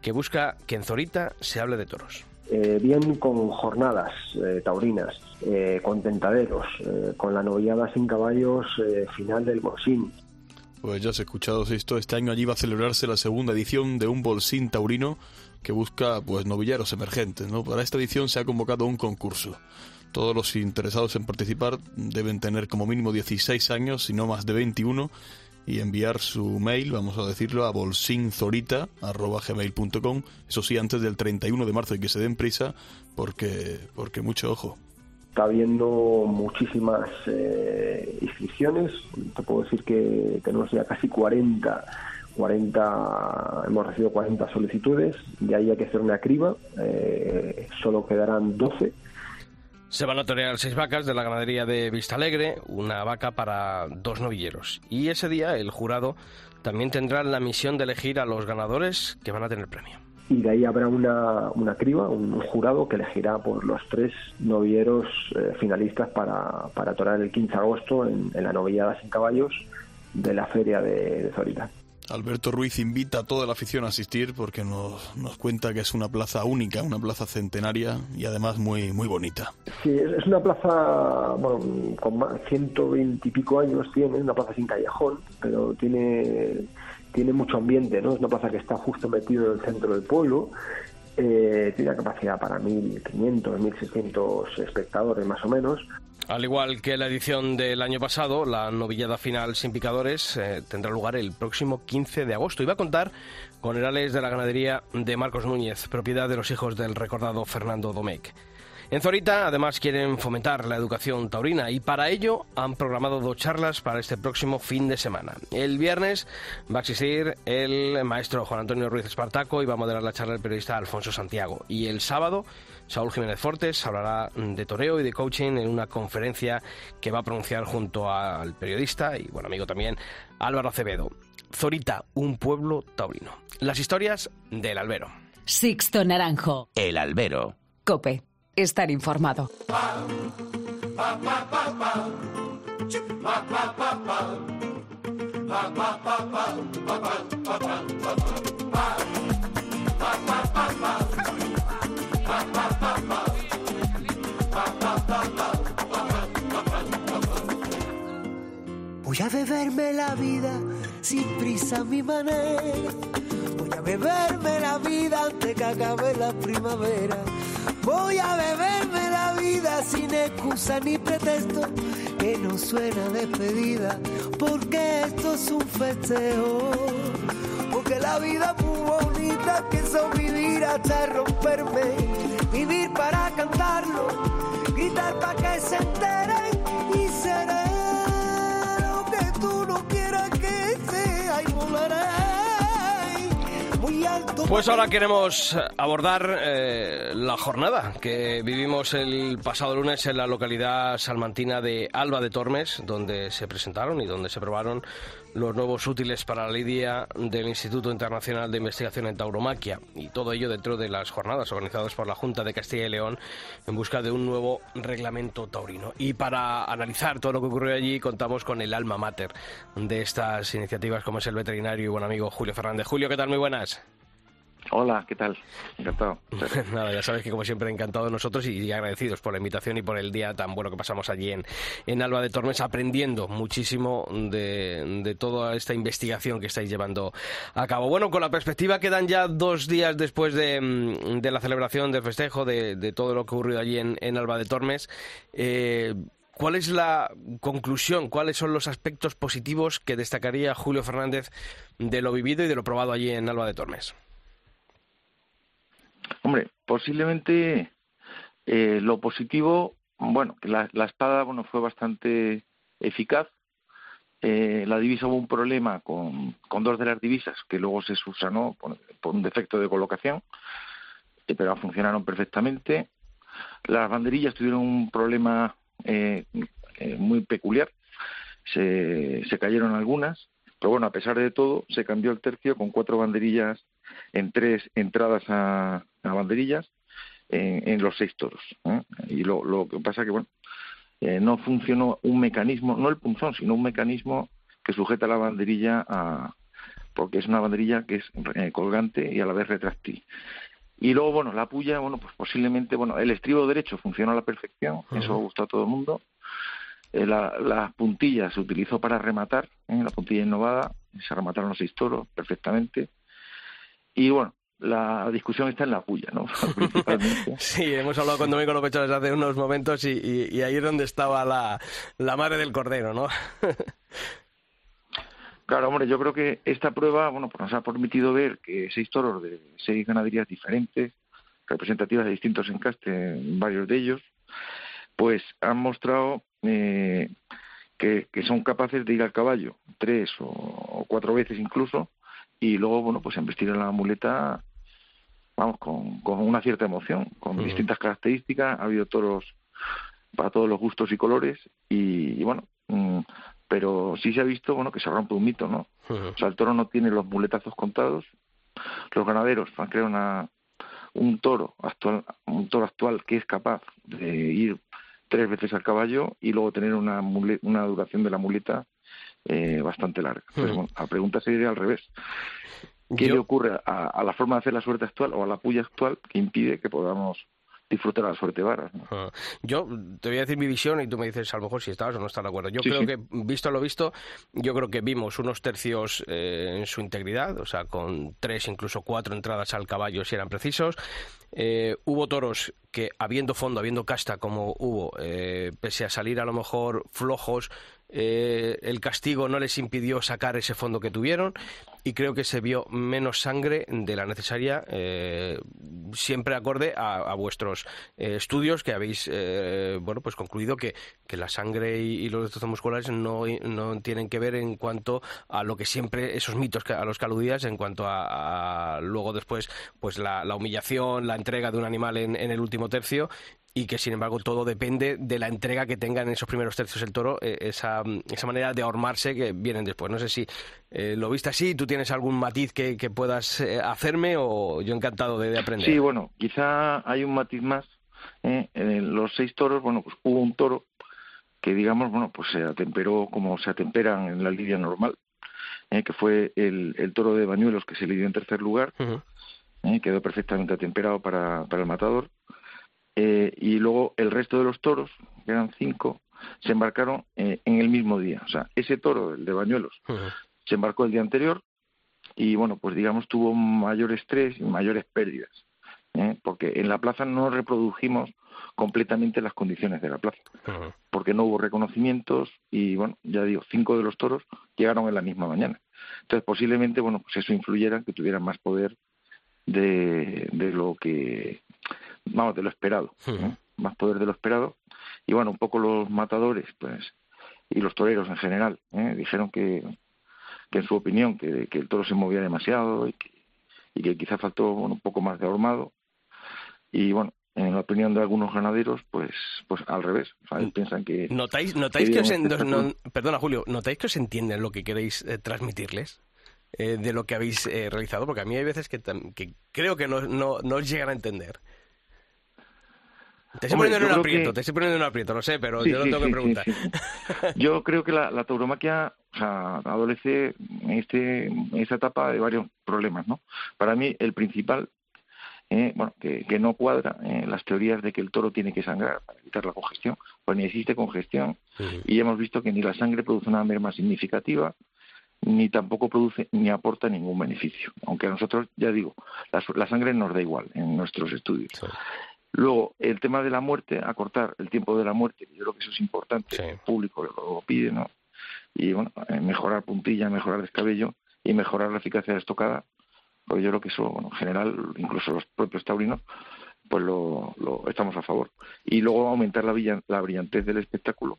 [SPEAKER 1] que busca que en Zorita se hable de toros.
[SPEAKER 7] Eh, bien con jornadas eh, taurinas, eh, con tentaderos, con la novillada sin caballos final del Bolsín.
[SPEAKER 2] Pues ya has escuchado esto, este año allí va a celebrarse la segunda edición de un Bolsín taurino que busca pues novilleros emergentes. ¿no? Para esta edición se ha convocado un concurso. Todos los interesados en participar deben tener como mínimo 16 años y no más de 21 y enviar su mail, vamos a decirlo, a bolsinzorita.gmail.com. Eso sí, antes del 31 de marzo y que se den prisa porque, porque mucho ojo.
[SPEAKER 7] Está habiendo muchísimas eh, inscripciones. Te puedo decir que tenemos ya casi 40 40, hemos recibido 40 solicitudes, de ahí hay que hacer una criba, eh, solo quedarán 12
[SPEAKER 1] se van a torear seis vacas de la ganadería de Vista Alegre, una vaca para dos novilleros. Y ese día el jurado también tendrá la misión de elegir a los ganadores que van a tener premio.
[SPEAKER 7] Y de ahí habrá una, una criba, un jurado que elegirá por los tres novilleros eh, finalistas para, para torear el 15 de agosto en, la novillada sin caballos de la feria de, de Zorita.
[SPEAKER 2] Alberto Ruiz invita a toda la afición a asistir porque nos, nos, cuenta que es una plaza única, una plaza centenaria y además muy muy bonita.
[SPEAKER 7] Sí, es una plaza bueno, con más, 120 y pico años tiene, una plaza sin callejón, pero tiene, tiene mucho ambiente, ¿no? Es una plaza que está justo metido en el centro del pueblo eh, tiene capacidad para 1.500, 1.600 espectadores más o menos.
[SPEAKER 1] Al igual que la edición del año pasado, la novillada final sin picadores eh, tendrá lugar el próximo 15 de agosto y va a contar con herales de la ganadería de Marcos Núñez, propiedad de los hijos del recordado Fernando Domecq. En Zorita, además, quieren fomentar la educación taurina y para ello han programado dos charlas para este próximo fin de semana. El viernes va a existir el maestro Juan Antonio Ruiz Espartaco y va a moderar la charla el periodista Alfonso Santiago. Y el sábado, Saúl Jiménez Fortes hablará de toreo y de coaching en una conferencia que va a pronunciar junto al periodista y buen amigo también Álvaro Acevedo. Zorita, un pueblo taurino. Las historias del albero.
[SPEAKER 3] Sixto Naranjo.
[SPEAKER 4] El albero.
[SPEAKER 3] Cope. Estar informado.
[SPEAKER 8] Voy a beberme la vida sin prisa a mi manera. Voy a beberme la vida antes que acabe la primavera. Voy a beberme la vida sin excusa ni pretexto. Que no suena despedida, porque esto es un festejo. Porque la vida es muy bonita, pienso vivir hasta romperme. Vivir para cantarlo, gritar para que se enteren y seré quieras que sea y volaré.
[SPEAKER 1] Pues ahora queremos abordar eh, la jornada que vivimos el pasado lunes en la localidad salmantina de Alba de Tormes, donde se presentaron y donde se probaron los nuevos útiles para la lidia del Instituto Internacional de Investigación en Tauromaquia y todo ello dentro de las jornadas organizadas por la Junta de Castilla y León en busca de un nuevo reglamento taurino. Y para analizar todo lo que ocurrió allí contamos con el alma mater de estas iniciativas como es el veterinario y buen amigo Julio Fernández. Julio, ¿qué tal? Muy buenas.
[SPEAKER 9] Hola, ¿qué tal? Encantado.
[SPEAKER 1] Nada, ya sabes que como siempre encantado nosotros y agradecidos por la invitación y por el día tan bueno que pasamos allí en, en Alba de Tormes, aprendiendo muchísimo de, de, toda esta investigación que estáis llevando a cabo. Bueno, con la perspectiva quedan ya dos días después de, de la celebración del festejo, de, de, todo lo que ha ocurrido allí en, en Alba de Tormes. Eh, ¿Cuál es la conclusión? ¿Cuáles son los aspectos positivos que destacaría Julio Fernández de lo vivido y de lo probado allí en Alba de Tormes?
[SPEAKER 9] Hombre, posiblemente eh, lo positivo, bueno, la, la, espada bueno fue bastante eficaz. Eh, la divisa hubo un problema con, con, dos de las divisas que luego se subsanó por, por un defecto de colocación, eh, pero funcionaron perfectamente. Las banderillas tuvieron un problema eh, muy peculiar, se, se cayeron algunas, pero bueno, a pesar de todo, se cambió el tercio con cuatro banderillas en tres entradas a, a banderillas en, en, los seis toros. ¿eh? Y lo, lo, que pasa que, bueno, eh, no funcionó un mecanismo, no el punzón, sino un mecanismo que sujeta la banderilla a, porque es una banderilla que es eh, colgante y a la vez retráctil. Y luego, bueno, la puya, bueno, pues posiblemente, bueno, el estribo derecho funcionó a la perfección, uh -huh. eso gustó a todo el mundo. Eh, la, la, puntilla se utilizó para rematar, ¿eh? la puntilla innovada, se remataron los seis toros perfectamente. Y bueno, la discusión está en la puya, ¿no? Principalmente.
[SPEAKER 1] sí, hemos hablado con Domingo López Chávez hace unos momentos y, y, y, ahí es donde estaba la, la madre del cordero, ¿no?
[SPEAKER 9] claro, hombre, yo creo que esta prueba, bueno, pues nos ha permitido ver que seis toros de seis ganaderías diferentes, representativas de distintos encastes, varios de ellos, pues han mostrado eh, que, que, son capaces de ir al caballo tres o, o cuatro veces incluso y luego, bueno, pues investir en la muleta vamos, con, con una cierta emoción, con uh -huh. distintas características, ha habido toros para todos los gustos y colores, y, y bueno, mmm, pero sí se ha visto, bueno, que se rompe un mito, ¿no? Uh -huh. O sea, el toro no tiene los muletazos contados, los ganaderos han creado una, un toro actual, un toro actual que es capaz de ir tres veces al caballo y luego tener una, una duración de la muleta eh, bastante larga. Pero bueno, la pregunta sería al revés. ¿Qué Yo... le ocurre a, a, la forma de hacer la suerte actual o a la puya actual que impide que podamos disfrutar la suerte varas? ¿no?
[SPEAKER 1] Uh, yo te voy a decir mi visión y tú me dices a lo mejor si estabas o no estás de acuerdo. Yo sí, creo sí. que, visto lo visto, yo creo que vimos unos tercios eh, en su integridad, o sea, con tres, incluso cuatro entradas al caballo si eran precisos. Eh, hubo toros que, habiendo fondo, habiendo casta como hubo, eh, pese a salir a lo mejor flojos, eh, el castigo no les impidió sacar ese fondo que tuvieron y creo que se vio menos sangre de la necesaria, eh, siempre acorde a, vuestros eh, estudios que habéis eh, bueno pues concluido que, que la sangre y, los destrozos musculares no, no, tienen que ver en cuanto a lo que siempre, esos mitos a los que aludías, en cuanto a, luego después pues la, humillación, la entrega de un animal en el último tercio y que sin embargo todo depende de la entrega que tenga en esos primeros tercios el toro, eh, esa, esa manera de ahormarse que vienen después. No sé si eh, lo viste así, tú tienes algún matiz que, que puedas eh, hacerme o yo encantado de, aprender.
[SPEAKER 9] Sí, bueno, quizá hay un matiz más. En los seis toros, bueno, pues hubo un toro que digamos, bueno, pues se atemperó como se atemperan en la lidia normal, que fue el, el, toro de Bañuelos que se le dio en tercer lugar, quedó perfectamente atemperado para, para el matador eh, y luego el resto de los toros, que eran cinco, se embarcaron eh, en el mismo día. O sea, ese toro, el de Bañuelos, se embarcó el día anterior y, bueno, pues digamos, tuvo mayor estrés y mayores pérdidas. ¿eh? Porque en la plaza no reprodujimos completamente las condiciones de la plaza, porque no hubo reconocimientos y, bueno, ya digo, cinco de los toros llegaron en la misma mañana. Entonces, posiblemente, bueno, pues eso influyera que tuvieran más poder de, de lo que vamos, de lo esperado, más poder de lo esperado. Y bueno, un poco los matadores, pues, y los toreros en general, ¿eh? dijeron que, que en su opinión, que, que el toro se movía demasiado y que, y que quizá faltó un poco más de ahormado. Y bueno, en la opinión de algunos ganaderos, pues, pues al revés. Mm. piensan que.
[SPEAKER 1] ¿Notáis, notáis que, os perdona, Julio, ¿notáis que os entienden lo que queréis eh, transmitirles? Eh, de lo que habéis realizado, porque a mí hay veces que, que creo que no, no, no os llegan a entender. Te estoy poniendo en un aprieto, te estoy poniendo en un aprieto, lo sé, pero yo no tengo que preguntar.
[SPEAKER 9] yo creo que la, tauromaquia o sea, adolece en, este, en esta etapa de varios problemas, ¿no? Para mí, el principal, eh, bueno, que, que, no cuadra eh, las teorías de que el toro tiene que sangrar para evitar la congestión, pues ni existe congestión y hemos visto que ni la sangre produce una merma significativa, ni tampoco produce ni aporta ningún beneficio. Aunque a nosotros, ya digo, la, la sangre nos da igual en nuestros estudios. Luego, el tema de la muerte, acortar el tiempo de la muerte, yo creo que eso es importante, el público lo pide, ¿no? Y bueno, eh, mejorar puntilla, mejorar descabello y mejorar la eficacia de estocada, porque yo creo que eso, bueno, en general, incluso los propios taurinos, pues lo, lo estamos a favor. Y luego aumentar la, la brillantez del espectáculo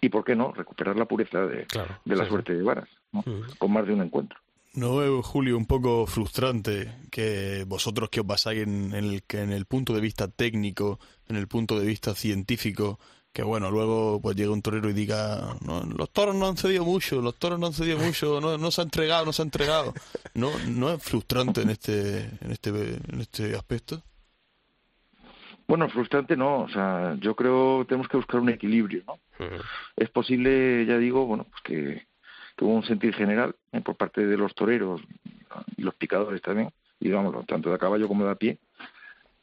[SPEAKER 9] y, ¿por qué no?, recuperar la pureza de, de la suerte de varas, ¿no? con más de un encuentro.
[SPEAKER 2] ¿No es, Julio, un poco frustrante que vosotros que os basáis en, el, en el punto de vista técnico, en el punto de vista científico, que bueno, luego pues llega un torero y diga, no, los toros no han cedido mucho, los toros no han cedido mucho, no, no se ha entregado, no se ha entregado. ¿No, no es frustrante en este, en este, en este aspecto?
[SPEAKER 9] Bueno, frustrante no, o sea, yo creo que tenemos que buscar un equilibrio, ¿no? Es posible, ya digo, bueno, pues que que hubo un sentir general eh, por parte de los toreros y los picadores también, y digamos, tanto de a caballo como de a pie,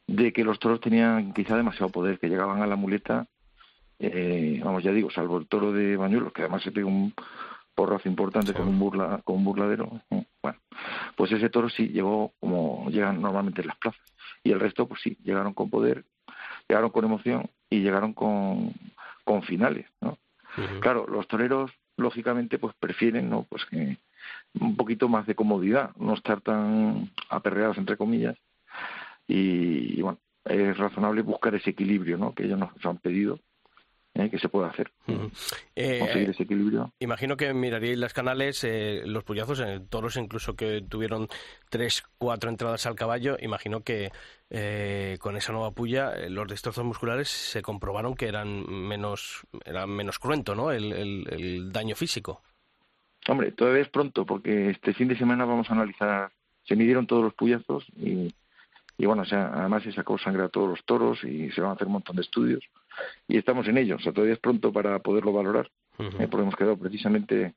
[SPEAKER 9] de que los toros tenían quizá demasiado poder, que llegaban a la muleta, eh, vamos, ya digo, salvo el toro de Bañuelos, que además se pegó un porrazo importante con un burla, con un burladero. Bueno, pues ese toro sí llegó como llegan normalmente en las plazas. Y el resto, pues sí, llegaron con poder, llegaron con emoción y llegaron con, con finales, ¿no? Claro, los toreros lógicamente pues prefieren no pues que un poquito más de comodidad no estar tan aperreados entre comillas y, bueno es razonable buscar ese equilibrio no que ellos nos han pedido ¿eh? que se puede hacer.
[SPEAKER 1] Eh, conseguir ese equilibrio. Imagino que miraríais las canales, eh, los puyazos, en toros incluso que tuvieron tres, cuatro entradas al caballo. Imagino que con esa nueva puya los destrozos musculares se comprobaron que eran menos, eran menos cruento, ¿no? El, el, daño físico.
[SPEAKER 9] Hombre, todavía es pronto porque este fin de semana vamos a analizar. Se midieron todos los puyazos y y bueno, o sea, además se sacó sangre a todos los toros y se van a hacer un montón de estudios. Y estamos en ello, o sea, todavía es pronto para poderlo valorar, eh, porque hemos quedado precisamente,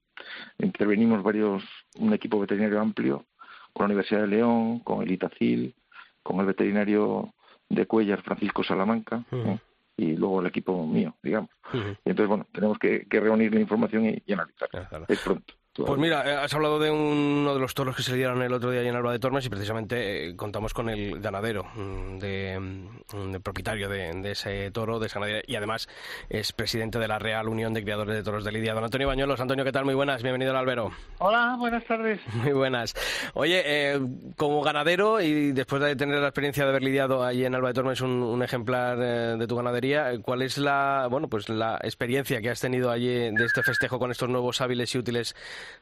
[SPEAKER 9] intervenimos varios, un equipo veterinario amplio con la Universidad de León, con el Itacil, con el veterinario de Cuellar, Francisco Salamanca, eh, y luego el equipo mío, digamos. Y entonces, bueno, tenemos que, reunir la información y, analizar. Es pronto.
[SPEAKER 1] Pues mira, eh, has hablado de uno de los toros que se le dieron el otro día en Alba de Tormes y precisamente eh, contamos con el ganadero, mm, de, mm, el propietario de, ese toro, de esa ganadería, y además es presidente de la Real Unión de Criadores de Toros de Lidia, don Antonio Bañuelos. Antonio, ¿qué tal? Muy buenas, bienvenido al albero.
[SPEAKER 4] Hola, buenas tardes.
[SPEAKER 1] Muy buenas. Oye, eh, como ganadero y después de tener la experiencia de haber lidiado allí en Alba de Tormes un, un ejemplar de tu ganadería, ¿cuál es la, bueno, pues la experiencia que has tenido allí de este festejo con estos nuevos hábiles y útiles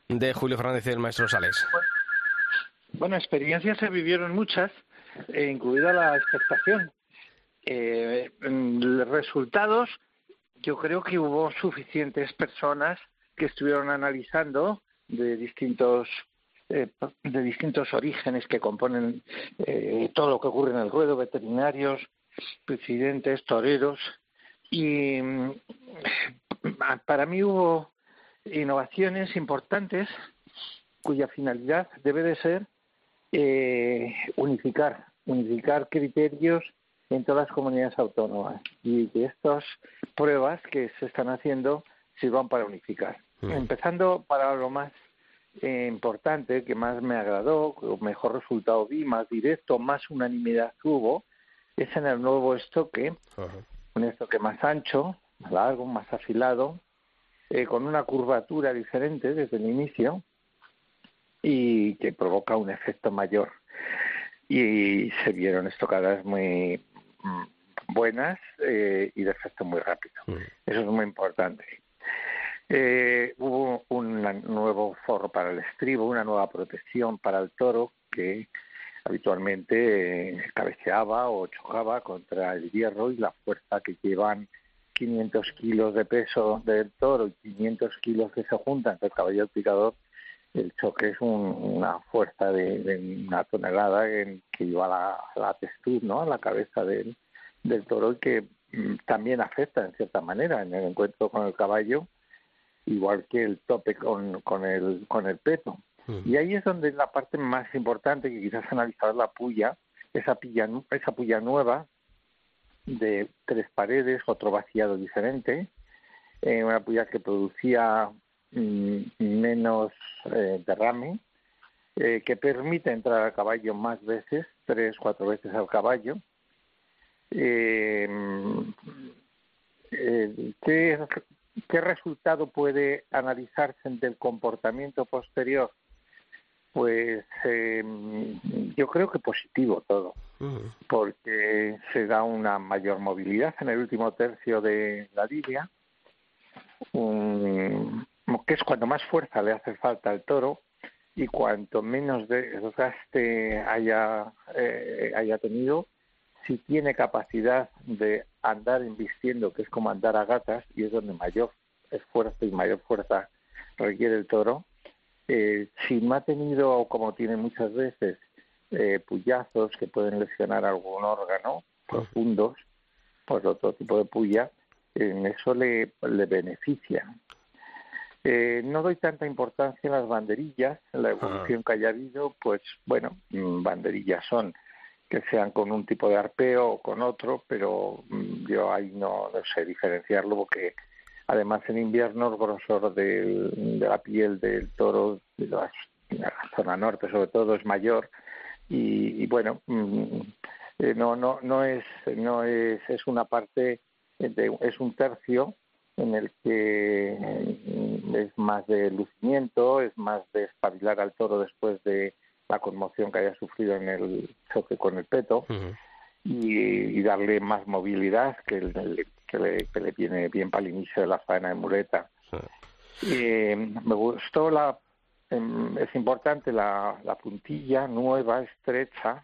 [SPEAKER 1] de Julio Fernández y del maestro Sales?
[SPEAKER 4] Bueno, experiencias se vivieron muchas, eh, incluida la expectación. Eh, resultados, yo creo que hubo suficientes personas que estuvieron analizando de distintos eh, de distintos orígenes que componen eh, todo lo que ocurre en el ruedo, veterinarios, presidentes, toreros, y mm, para mí hubo innovaciones importantes cuya finalidad debe de ser eh, unificar, unificar criterios en todas las comunidades autónomas y que estas pruebas que se están haciendo sirvan para unificar. Mm. Empezando para lo más eh, importante, que más me agradó, mejor resultado vi, más directo, más unanimidad hubo, es en el nuevo estoque, un estoque más ancho, más largo, más afilado, eh, con una curvatura diferente desde el inicio y que provoca un efecto mayor. Y se vieron estocadas muy mm, buenas eh, y de efecto muy rápido. Mm. Eso es muy importante. Eh, hubo un nuevo forro para el estribo, una nueva protección para el toro que habitualmente cabeceaba o chocaba contra el hierro y la fuerza que llevan 500 kilos de peso del toro y 500 kilos que se juntan entre el caballo picador, el choque es una fuerza de, una tonelada que lleva la, la ¿no? a la cabeza del, del toro y que mm, también afecta en cierta manera en el encuentro con el caballo, igual que el tope con, con, el, con el peto. Y ahí es donde la parte más importante que quizás analizar la puya, esa, puya, esa puya nueva, de tres paredes, otro vaciado diferente, eh, una puya que producía mm, menos eh, derrame, eh, que permite entrar al caballo más veces, tres, cuatro veces al caballo. ¿qué, ¿Qué resultado puede analizarse del comportamiento posterior? Pues em, yo creo que positivo todo, porque se da una mayor movilidad. En el último tercio de la línea, que es cuando más fuerza le hace falta al toro y cuanto menos desgaste haya, eh, haya tenido, si tiene capacidad de andar invistiendo, que es como andar a gatas, y es donde mayor esfuerzo y mayor fuerza requiere el toro, eh, si no ha tenido, como tiene muchas veces, eh, puyazos que pueden lesionar algún órgano profundos, por otro tipo de puya, en eso le, le beneficia. Eh, no doy tanta importancia en las banderillas, en la evolución que haya habido, pues bueno, mm, banderillas son que sean con un tipo de arpeo o con otro, pero mm, yo ahí no, no sé diferenciarlo porque Además, en invierno el grosor de la piel del toro, de la, zona norte sobre todo, es mayor. Y, bueno, mm, eh, no, no, no es, no es, es una parte, es un tercio en el que mm, es más de lucimiento, es más de espabilar al toro después de la conmoción que haya sufrido en el choque con el peto y, darle más movilidad que el, que le, que le viene bien para el inicio de la faena de muleta. me gustó la, em, es importante la, la puntilla nueva, estrecha,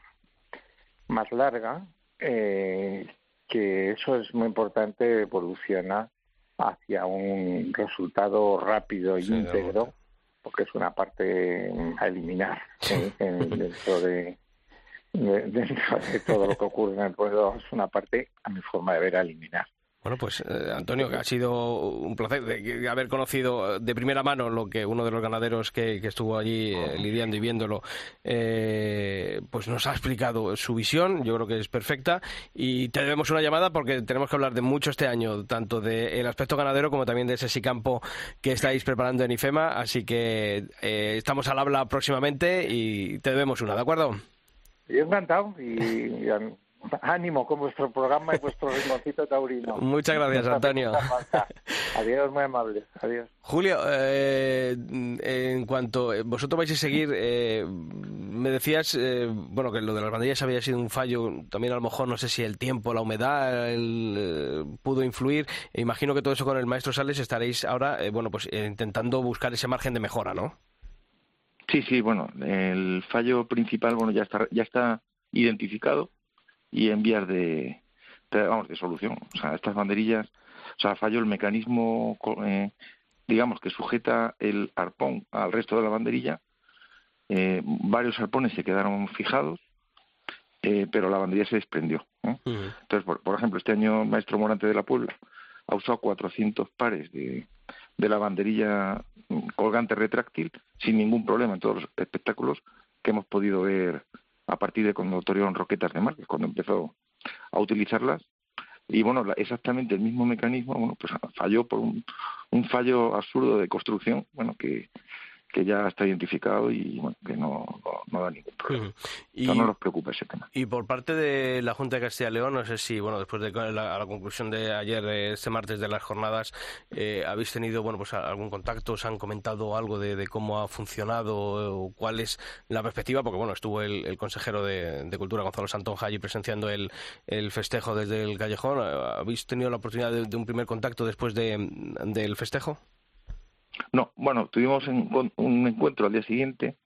[SPEAKER 4] más larga, eh, que eso es muy importante, evoluciona hacia un resultado rápido e íntegro, porque es una parte a eliminar dentro de, dentro de todo lo que ocurre en el pueblo, es una parte, a mi forma de ver, a eliminar.
[SPEAKER 1] Bueno, pues eh, Antonio, que ha sido un placer de, haber conocido de primera mano lo que uno de los ganaderos que, estuvo allí eh, lidiando y viéndolo, eh, pues nos ha explicado su visión. Yo creo que es perfecta y te debemos una llamada porque tenemos que hablar de mucho este año, tanto del aspecto ganadero como también de ese SICampo que estáis preparando en IFEMA. Así que estamos al habla próximamente y te debemos una, ¿de acuerdo?
[SPEAKER 4] Yo encantado y ánimo con vuestro programa y vuestro ritmocito taurino.
[SPEAKER 1] Muchas gracias, Antonio.
[SPEAKER 4] Adiós, muy amable. Adiós.
[SPEAKER 1] Julio, eh, en cuanto eh, vosotros vais a seguir, eh, me decías, bueno, que lo de las banderillas había sido un fallo, también a lo mejor no sé si el tiempo, la humedad pudo influir. imagino que todo eso con el maestro Sales estaréis ahora, bueno, pues intentando buscar ese margen de mejora, ¿no?
[SPEAKER 9] Sí, sí, bueno, el fallo principal, bueno, ya está, ya está identificado y en vías de, vamos, de solución. O sea, estas banderillas, o sea, falló el mecanismo, eh, digamos, que sujeta el arpón al resto de la banderilla. Eh, varios arpones se quedaron fijados, eh, pero la banderilla se desprendió. Entonces, por, ejemplo, este año Maestro Morante de la Puebla ha usado 400 pares de, de la banderilla colgante retráctil sin ningún problema en todos los espectáculos que hemos podido ver a partir de cuando Torión Roquetas de Márquez, cuando empezó a utilizarlas. Y bueno, exactamente el mismo mecanismo, bueno, pues falló por un, un fallo absurdo de construcción, bueno, que, que ya está identificado y bueno, que no, no, da ningún problema. Y, no nos preocupa ese tema.
[SPEAKER 1] Y por parte de la Junta de Castilla y León, no sé si, bueno, después de la, la conclusión de ayer, este martes de las jornadas, eh, ¿habéis tenido, bueno, pues algún contacto? ¿Os han comentado algo de, cómo ha funcionado o cuál es la perspectiva? Porque, bueno, estuvo el, consejero de, Cultura, Gonzalo Santonja, allí presenciando el, el festejo desde el callejón. ¿Habéis tenido la oportunidad de, un primer contacto después de, del festejo?
[SPEAKER 9] No, bueno, tuvimos un encuentro al día siguiente,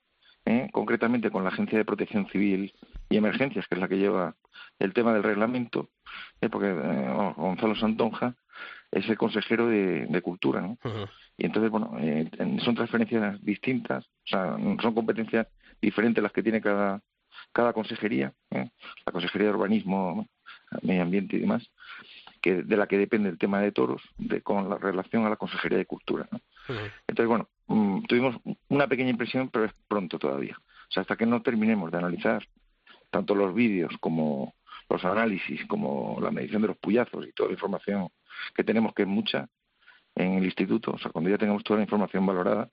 [SPEAKER 9] ¿eh? concretamente con la Agencia de Protección Civil y Emergencias, que es la que lleva el tema del reglamento, ¿eh? porque eh, Gonzalo Santonja es el consejero de, Cultura, ¿no? Y entonces, bueno, son transferencias distintas, o sea, son competencias diferentes las que tiene cada, cada consejería, la Consejería de Urbanismo, Medio Ambiente y demás, que de la que depende el tema de toros, de, con la relación a la Consejería de Cultura. ¿no? Entonces, bueno, mm, tuvimos una pequeña impresión, pero es pronto todavía. O sea, hasta que no terminemos de analizar tanto los vídeos como los análisis, como la medición de los puyazos y toda la información que tenemos, que es mucha, en el instituto, o sea, cuando ya tengamos toda la información valorada,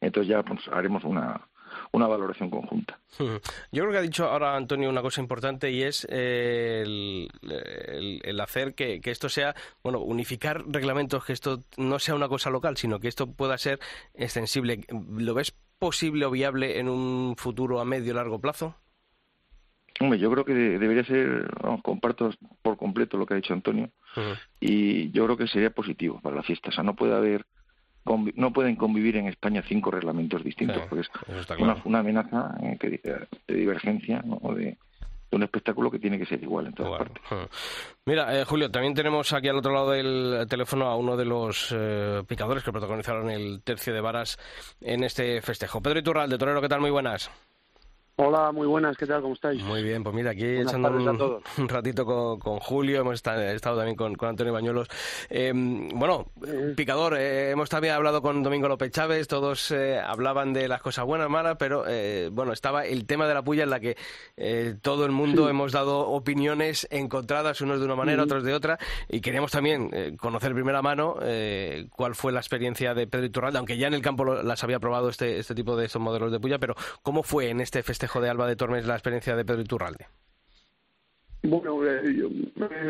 [SPEAKER 9] entonces ya pues, haremos una, una valoración conjunta.
[SPEAKER 1] Yo creo que ha dicho ahora Antonio una cosa importante y es eh, el, hacer que, esto sea, bueno, unificar reglamentos, que esto no sea una cosa local, sino que esto pueda ser extensible. ¿Lo ves posible o viable en un futuro a medio o largo plazo?
[SPEAKER 9] Hombre, yo creo que debería ser, comparto por completo lo que ha dicho Antonio, y yo creo que sería positivo para la fiesta. O sea, no puede haber no pueden convivir en España cinco reglamentos distintos, porque es una, amenaza eh, de divergencia o de, un espectáculo que tiene que ser igual en todas partes.
[SPEAKER 1] Mira, eh, Julio, también tenemos aquí al otro lado del teléfono a uno de los eh, picadores que protagonizaron el tercio de varas en este festejo. Pedro Iturralde, Torero, ¿qué tal? Muy buenas.
[SPEAKER 10] Hola, muy buenas, ¿qué tal? ¿Cómo estáis?
[SPEAKER 1] Muy bien, pues mira, aquí echando un, ratito con, Julio, hemos estado, también con, Antonio Bañuelos. Em, bueno, picador, eh, hemos también hablado con Domingo López Chávez, todos eh, hablaban de las cosas buenas, malas, pero eh, bueno, estaba el tema de la puya en la que todo el mundo hemos dado opiniones encontradas, unos de una manera, otros de otra, y queríamos también conocer de primera mano cuál fue la experiencia de Pedro Iturralde, aunque ya en el campo las había probado este, este tipo de estos modelos de puya, pero ¿cómo fue en este festival? De Alba de Tormes la experiencia de Pedro Iturralde?
[SPEAKER 10] Bueno, eh, yo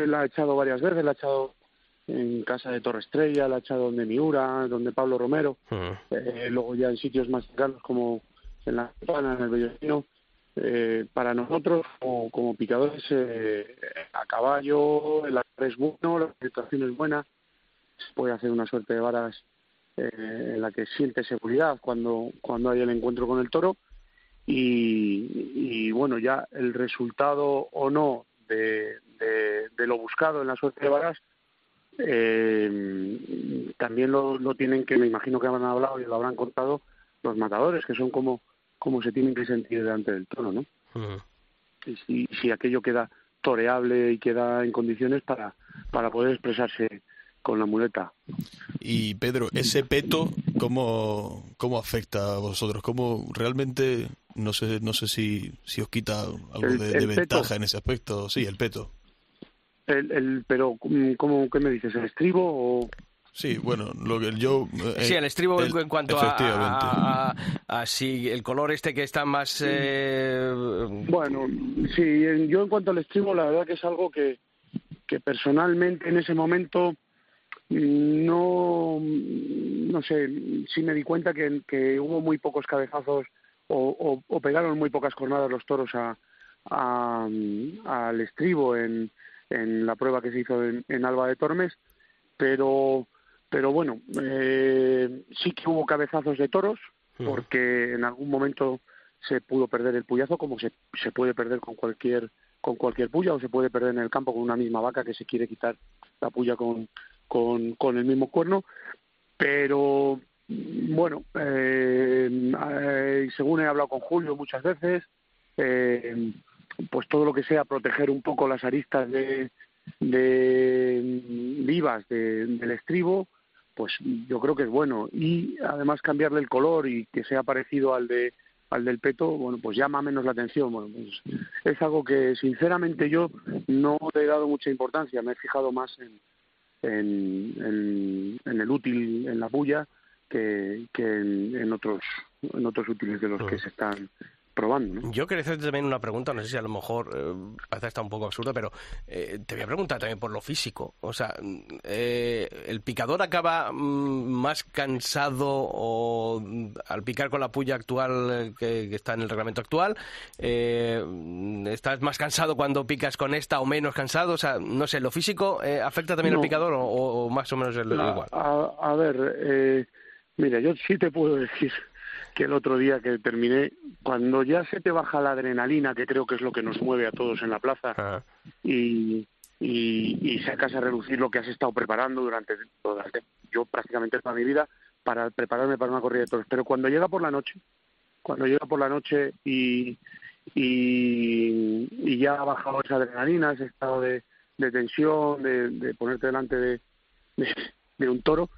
[SPEAKER 10] la he echado varias veces, la he echado en casa de Torre Estrella, la he echado donde Miura, donde Pablo Romero, eh, luego ya en sitios más cercanos como en La Campana, en el Bellocino. Eh, para nosotros, como, picadores, a caballo, el es bueno, la situación es buena, se puede hacer una suerte de varas en la que siente seguridad cuando, cuando hay el encuentro con el toro y, bueno, ya el resultado o no de, de, lo buscado en la suerte de varas eh, también lo, lo, tienen que, me imagino que habrán hablado y lo habrán contado los matadores, que son como, como se tienen que sentir delante del tono, ¿no? Y si, si aquello queda toreable y queda en condiciones para, para poder expresarse con la muleta.
[SPEAKER 2] Y Pedro, ese peto, ¿cómo, cómo afecta a vosotros? ¿Cómo realmente, no sé, no sé si, si os quita algo
[SPEAKER 10] El-
[SPEAKER 2] de,
[SPEAKER 10] el
[SPEAKER 2] de
[SPEAKER 10] peto.
[SPEAKER 2] ventaja en ese aspecto? Sí, el peto.
[SPEAKER 10] El, el, pero, ¿cómo, ¿qué me dices? ¿El estribo o...?
[SPEAKER 2] Sí, bueno, lo que yo... eh,
[SPEAKER 1] Sí, el estribo en-
[SPEAKER 2] el-
[SPEAKER 1] en cuanto a,
[SPEAKER 2] efectivamente.
[SPEAKER 1] a, a- a si el color este que está más... eh,
[SPEAKER 10] Bueno, sí, en- yo en cuanto al estribo, la verdad que es algo que, que personalmente en ese momento mm, no, no sé, sí me di cuenta que, que hubo muy pocos cabezazos o, o- o pegaron muy pocas jornadas los toros a, a- al estribo en, en la prueba que se hizo en, en Alba de Tormes, pero, pero bueno, eh, sí que hubo cabezazos de toros, porque en algún momento se pudo perder el puyazo como se, se puede perder con cualquier con cualquier puya o se puede perder en el campo con una misma vaca que se quiere quitar la puya con, con, con el mismo cuerno pero bueno eh, eh, según he hablado con Julio muchas veces eh, pues todo lo que sea proteger un poco las aristas de, de mm, vivas de- del estribo pues yo creo que es bueno. Y además cambiarle el color y que sea parecido al de al del peto bueno pues llama menos la atención. Bueno pues es algo que sinceramente yo no le he dado mucha importancia. Me he fijado más en en, en, en el útil en la bulla que, que en, en otros en otros útiles de los que se están probando ¿no?
[SPEAKER 1] Yo quería hacerte también una pregunta, no sé si a lo mejor eh, parece hasta un poco absurda, pero eh, te voy a preguntar también por lo físico. O sea, eh, ¿el picador acaba mm, más cansado o mm, al picar con la puya actual eh, que, que está en el reglamento actual? eh, mm, ¿Estás más cansado cuando picas con esta o menos cansado? O sea, no sé, ¿lo físico eh, afecta también
[SPEAKER 10] No.
[SPEAKER 1] al picador o, o más o menos el,
[SPEAKER 10] a,
[SPEAKER 1] igual?
[SPEAKER 10] a- a ver, eh, mira, yo sí te puedo decir que el otro día que terminé, cuando ya se te baja la adrenalina, que creo que es lo que nos mueve a todos en la plaza, y, y, y sacas a relucir lo que has estado preparando durante, durante yo prácticamente toda mi vida para prepararme para una corrida de toros. Pero cuando llega por la noche, cuando llega por la noche y, y, y ya ha bajado esa adrenalina, ese estado de, de tensión, de, de ponerte delante de, de, de un toro,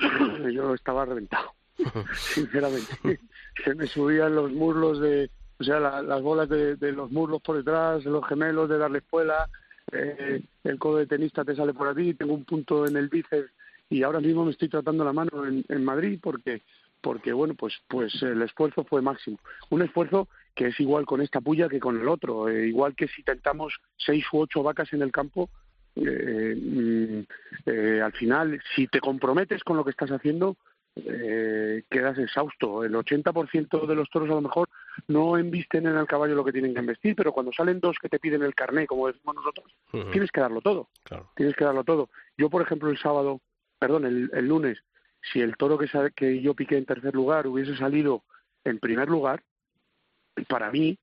[SPEAKER 10] yo estaba reventado, sinceramente. Se me subían los muslos de, o sea, la- las bolas de, de los muslos por detrás, de los gemelos, de darle espuela, eh, el codo de tenista te sale por aquí, tengo un punto en el bíceps y ahora mismo me estoy tratando la mano en, en Madrid porque porque bueno pues pues el esfuerzo fue máximo un esfuerzo que es igual con esta puya que con el otro eh, igual que si tentamos seis u ocho vacas en el campo eh, mm, eh, al final si te comprometes con lo que estás haciendo eh, quedas exhausto. El 80% de los toros a lo mejor no embisten en el caballo lo que tienen que embestir, pero cuando salen dos que te piden el carné, como decimos nosotros, tienes que darlo todo. Tienes que darlo todo. Yo, por ejemplo, el sábado, perdón, el, el lunes, si el toro que, yo piqué en tercer lugar hubiese salido en primer lugar, para mí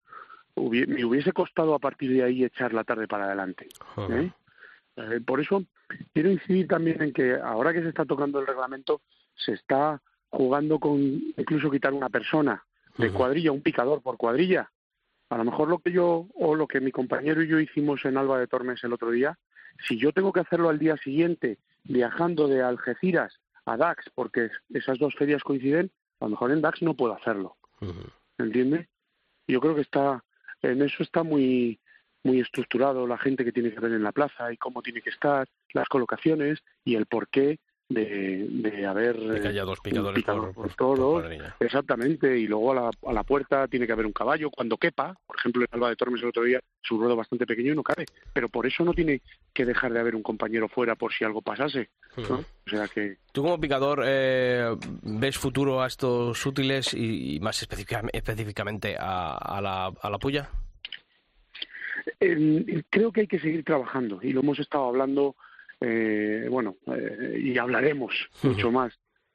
[SPEAKER 10] me hubiese costado a partir de ahí echar la tarde para adelante. ¿eh? Eh, por eso quiero incidir también en que ahora que se está tocando el reglamento, se está jugando con incluso quitar una persona de cuadrilla, un picador por cuadrilla. A lo mejor lo que yo o lo que mi compañero y yo hicimos en Alba de Tormes el otro día, si yo tengo que hacerlo al día siguiente, viajando de Algeciras a Dax, porque esas dos ferias coinciden, a lo mejor en Dax no puedo hacerlo. ¿Entiende? Yo creo que está en eso está muy muy estructurado la gente que tiene que ver en la plaza y cómo tiene que estar, las colocaciones y el porqué de, de haber
[SPEAKER 1] De que haya dos picadores
[SPEAKER 10] picador
[SPEAKER 1] por-
[SPEAKER 10] por
[SPEAKER 1] cuadrilla.
[SPEAKER 10] Exactamente, y luego a la, a la puerta tiene que haber un caballo cuando quepa. Por ejemplo, en Alba de Tormes el otro día es un ruedo bastante pequeño y no cabe, pero por eso no tiene que dejar de haber un compañero fuera por si algo pasase. ¿no? O sea que
[SPEAKER 1] Tú como picador eh, ves futuro a estos útiles y, y más específica- específicamente a, a la, a la puya.
[SPEAKER 10] Eh, creo que hay que seguir trabajando y lo hemos estado hablando, eh, bueno, eh, y hablaremos mucho más,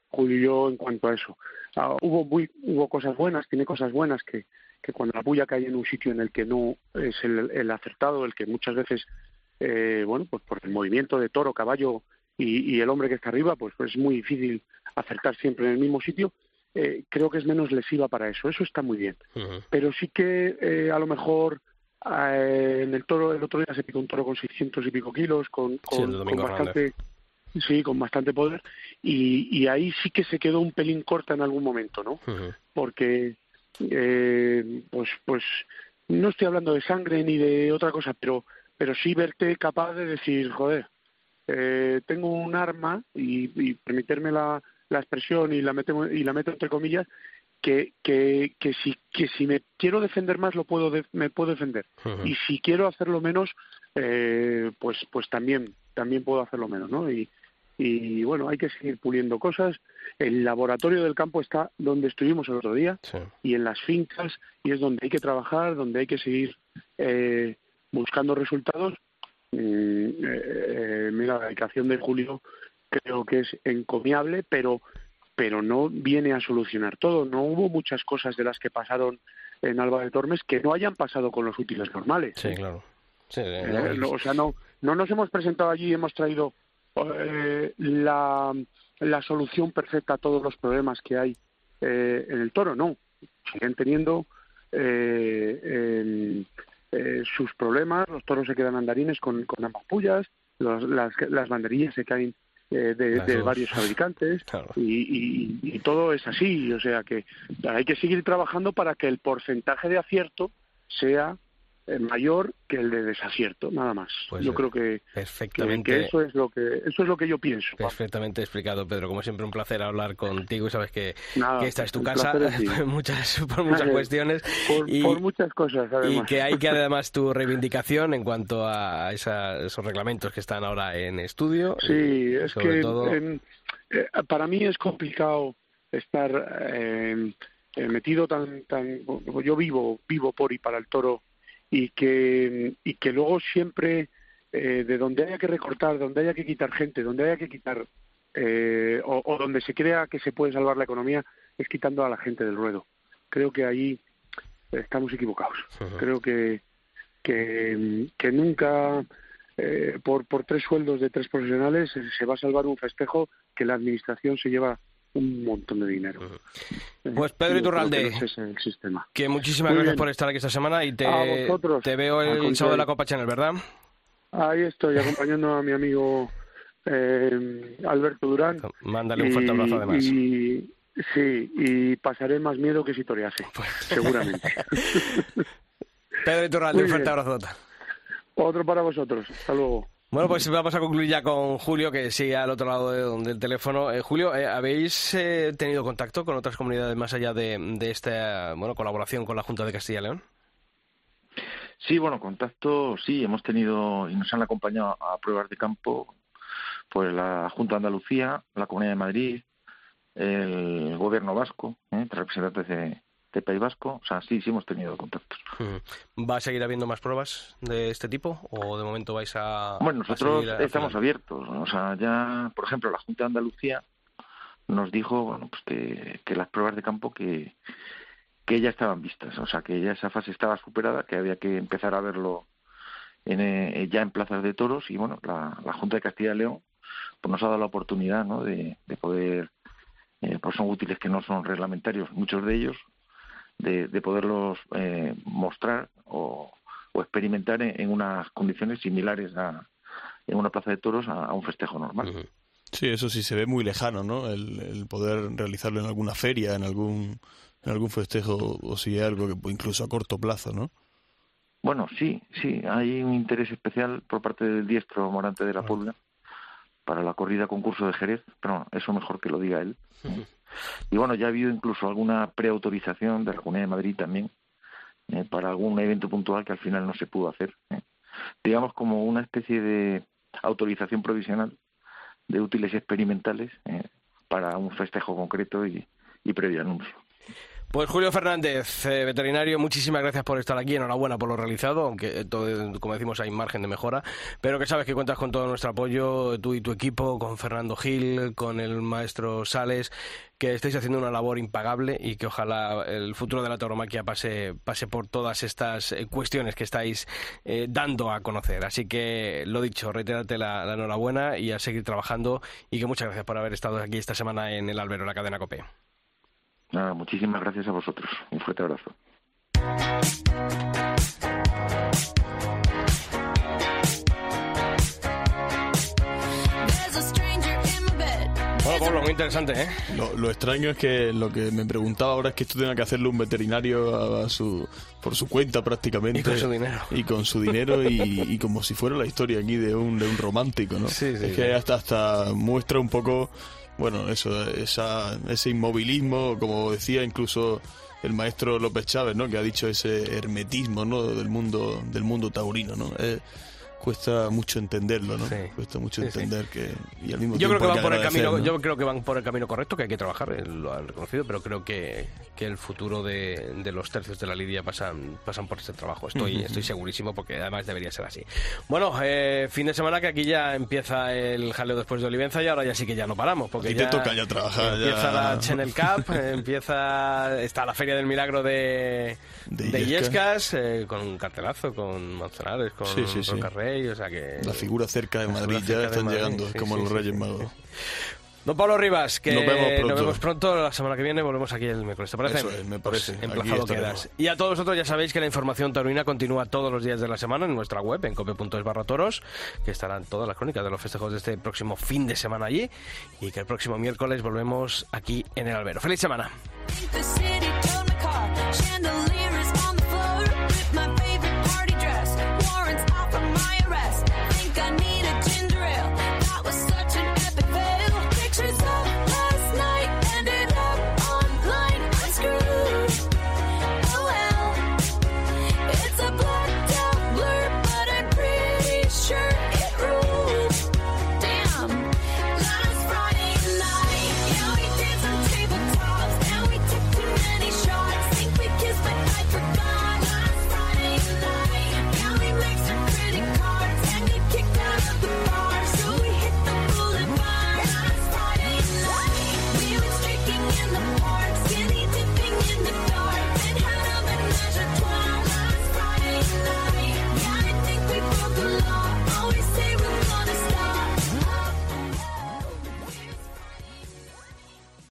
[SPEAKER 10] Julio y yo, en cuanto a eso. Ah, hubo, muy, hubo cosas buenas, tiene cosas buenas que, que cuando la puya cae en un sitio en el que no es el, el acertado, el que muchas veces, eh, bueno, pues por el movimiento de toro, caballo y, y el hombre que está arriba, pues, pues es muy difícil acertar siempre en el mismo sitio. Eh, creo que es menos lesiva para eso, eso está muy bien pero sí que eh, a lo mejor eh, en el toro, el otro día se picó un toro con 600 y pico kilos, con, con, bastante, sí, con bastante poder, y, y, ahí sí que se quedó un pelín corta en algún momento, ¿no? Porque, eh, pues, pues, no estoy hablando de sangre ni de otra cosa, pero, pero sí verte capaz de decir, joder, eh, tengo un arma y, y permitirme la, la expresión y la, meto, y la meto entre comillas, que, que, que, si, que si me quiero defender más lo puedo me puedo defender. Y si quiero hacerlo menos eh, pues pues también también puedo hacerlo menos no y, y bueno hay que seguir puliendo cosas. El laboratorio del campo está donde estuvimos el otro día y en las fincas y es donde hay que trabajar donde hay que seguir eh, buscando resultados. Mm, eh, eh, mira la dedicación de Julio creo que es encomiable pero pero no viene a solucionar todo. No hubo muchas cosas de las que pasaron en Alba de Tormes que no hayan pasado con los útiles normales.
[SPEAKER 1] Sí, claro.
[SPEAKER 10] Eh, o sea, no, no nos hemos presentado allí y hemos traído eh, la, la, solución perfecta a todos los problemas que hay eh, en el toro, no. Siguen teniendo sus problemas, los toros se quedan andarines con, con ambas pullas, las, las banderillas se caen eh, de, varios fabricantes y, y, todo es así. O sea que hay que seguir trabajando para que el porcentaje de acierto sea mayor que el de desacierto, nada más. Pues yo creo que,
[SPEAKER 1] perfectamente,
[SPEAKER 10] eso es lo que eso es lo que yo pienso.
[SPEAKER 1] Perfectamente explicado, Pedro. Como siempre, un placer hablar contigo y sabes que, esta es tu casa por muchas, por muchas cuestiones
[SPEAKER 10] por,
[SPEAKER 1] y,
[SPEAKER 10] por, muchas cosas.
[SPEAKER 1] Y que hay que además tu reivindicación en cuanto a esos reglamentos que están ahora en estudio.
[SPEAKER 10] Sí, es que eh, para mí es complicado estar eh, metido tan tan yo vivo vivo por y para el toro y que, y que luego siempre eh, de donde haya que recortar, donde haya que quitar gente, donde haya que quitar eh, o, donde se crea que se puede salvar la economía es quitando a la gente del ruedo. Creo que ahí estamos equivocados. Creo que, que, que nunca eh, por, por tres sueldos de tres profesionales se va a salvar un festejo que la administración se lleva un montón de dinero.
[SPEAKER 1] Pues Pedro Iturralde, que, muchísimas gracias por estar aquí esta semana y te, te veo el sábado de la Copa Channel, ¿verdad?
[SPEAKER 10] Ahí estoy, acompañando a mi amigo eh, Alberto Durán.
[SPEAKER 1] Mándale un fuerte abrazo además.
[SPEAKER 10] Y, sí, y pasaré más miedo que si torease, pues. seguramente.
[SPEAKER 1] Pedro Iturralde, un fuerte abrazo.
[SPEAKER 10] Otro para vosotros. Hasta luego.
[SPEAKER 1] Bueno, pues vamos a concluir ya con Julio, que sigue al otro lado del teléfono. Eh, Julio, eh, ¿habéis eh, tenido contacto con otras comunidades más allá de, esta bueno, colaboración con la Junta de Castilla y León?
[SPEAKER 9] Sí, bueno, contacto sí, hemos tenido y nos han acompañado a pruebas de campo pues la Junta de Andalucía, la Comunidad de Madrid, el Gobierno vasco, representantes de, de País Vasco. O sea, sí, sí hemos tenido contactos.
[SPEAKER 1] ¿Va a seguir habiendo más pruebas de este tipo o de momento vais a...
[SPEAKER 9] Bueno, nosotros estamos abiertos. O sea, ya, por ejemplo, la Junta de Andalucía nos dijo bueno, pues que, que las pruebas de campo que, que ya estaban vistas. O sea, que ya esa fase estaba superada, que había que empezar a verlo en, eh, ya en plazas de toros. Y bueno, la, la Junta de Castilla y León pues nos ha dado la oportunidad ¿no? de, de poder eh, pues son útiles que no son reglamentarios, muchos de ellos, de, de poderlos eh, mostrar o, o experimentar en, unas condiciones similares a, en una plaza de toros a, un festejo normal.
[SPEAKER 2] Sí, eso sí se ve muy lejano, ¿no? El, poder realizarlo en alguna feria, en algún en algún festejo o si hay algo que incluso a corto plazo, ¿no?
[SPEAKER 9] Bueno, sí, sí, hay un interés especial por parte del diestro Morante de la Puebla para la corrida concurso de Jerez, pero eso mejor que lo diga él. Y bueno, ya ha habido incluso alguna preautorización de la Comunidad de Madrid también eh, para algún evento puntual que al final no se pudo hacer. Eh. Digamos como una especie de autorización provisional de útiles experimentales eh, para un festejo concreto y, y previo anuncio.
[SPEAKER 1] Pues Julio Fernández, eh, veterinario, muchísimas gracias por estar aquí. Enhorabuena por lo realizado, aunque todo, como decimos hay margen de mejora. Pero que sabes que cuentas con todo nuestro apoyo, tú y tu equipo, con Fernando Gil, con el maestro Sales, que estáis haciendo una labor impagable y que ojalá el futuro de la tauromaquia pase, pase por todas estas eh, cuestiones que estáis eh, dando a conocer. Así que lo dicho, reiterarte la, la, enhorabuena y a seguir trabajando y que muchas gracias por haber estado aquí esta semana en el Albero, la cadena COPE.
[SPEAKER 9] Nada, muchísimas gracias a vosotros. Un fuerte abrazo.
[SPEAKER 1] Bueno, Pablo, muy interesante, ¿eh?
[SPEAKER 2] Lo, lo, extraño es que lo que me preguntaba ahora es que esto tenga que hacerlo un veterinario a, su, por su cuenta prácticamente.
[SPEAKER 1] Y con su dinero.
[SPEAKER 2] Y con su dinero y, y como si fuera la historia aquí de un, de un romántico, ¿no?
[SPEAKER 1] Sí, sí,
[SPEAKER 2] es que hasta, hasta muestra un poco bueno, eso, esa, ese inmovilismo, como decía incluso el maestro López Chávez, ¿no? Que ha dicho ese hermetismo, ¿no? Del mundo, del mundo taurino, ¿no? Cuesta mucho entenderlo, ¿no? Cuesta mucho entender que y al mismo
[SPEAKER 1] yo
[SPEAKER 2] creo
[SPEAKER 1] que van por el camino, yo creo que van por el camino correcto, que hay que trabajar, lo han reconocido, pero creo que, que el futuro de, de, los tercios de la lidia pasan pasan por este trabajo. Estoy estoy segurísimo porque además debería ser así. Bueno, eh, fin de semana que aquí ya empieza el jaleo después de Olivenza y ahora ya sí que ya no paramos porque
[SPEAKER 2] ya te toca ya trabajar.
[SPEAKER 1] Empieza la Channel Cup, empieza está la Feria del Milagro de de, Illescas, eh, con un cartelazo, con Manzanares, con, sí, o sea que...
[SPEAKER 2] La figura cerca de Madrid ya están llegando, como los Reyes Magos.
[SPEAKER 1] Don Pablo Rivas, que nos vemos, pronto. La semana que viene volvemos aquí el miércoles. ¿Te parece?
[SPEAKER 2] Eso me parece.
[SPEAKER 1] Pues emplazado quedas. Y a todos vosotros ya sabéis que la información taurina continúa todos los días de la semana en nuestra web, en cope.es barra toros, que estarán todas las crónicas de los festejos de este próximo fin de semana allí. Y que el próximo miércoles volvemos aquí en el Albero. ¡Feliz semana!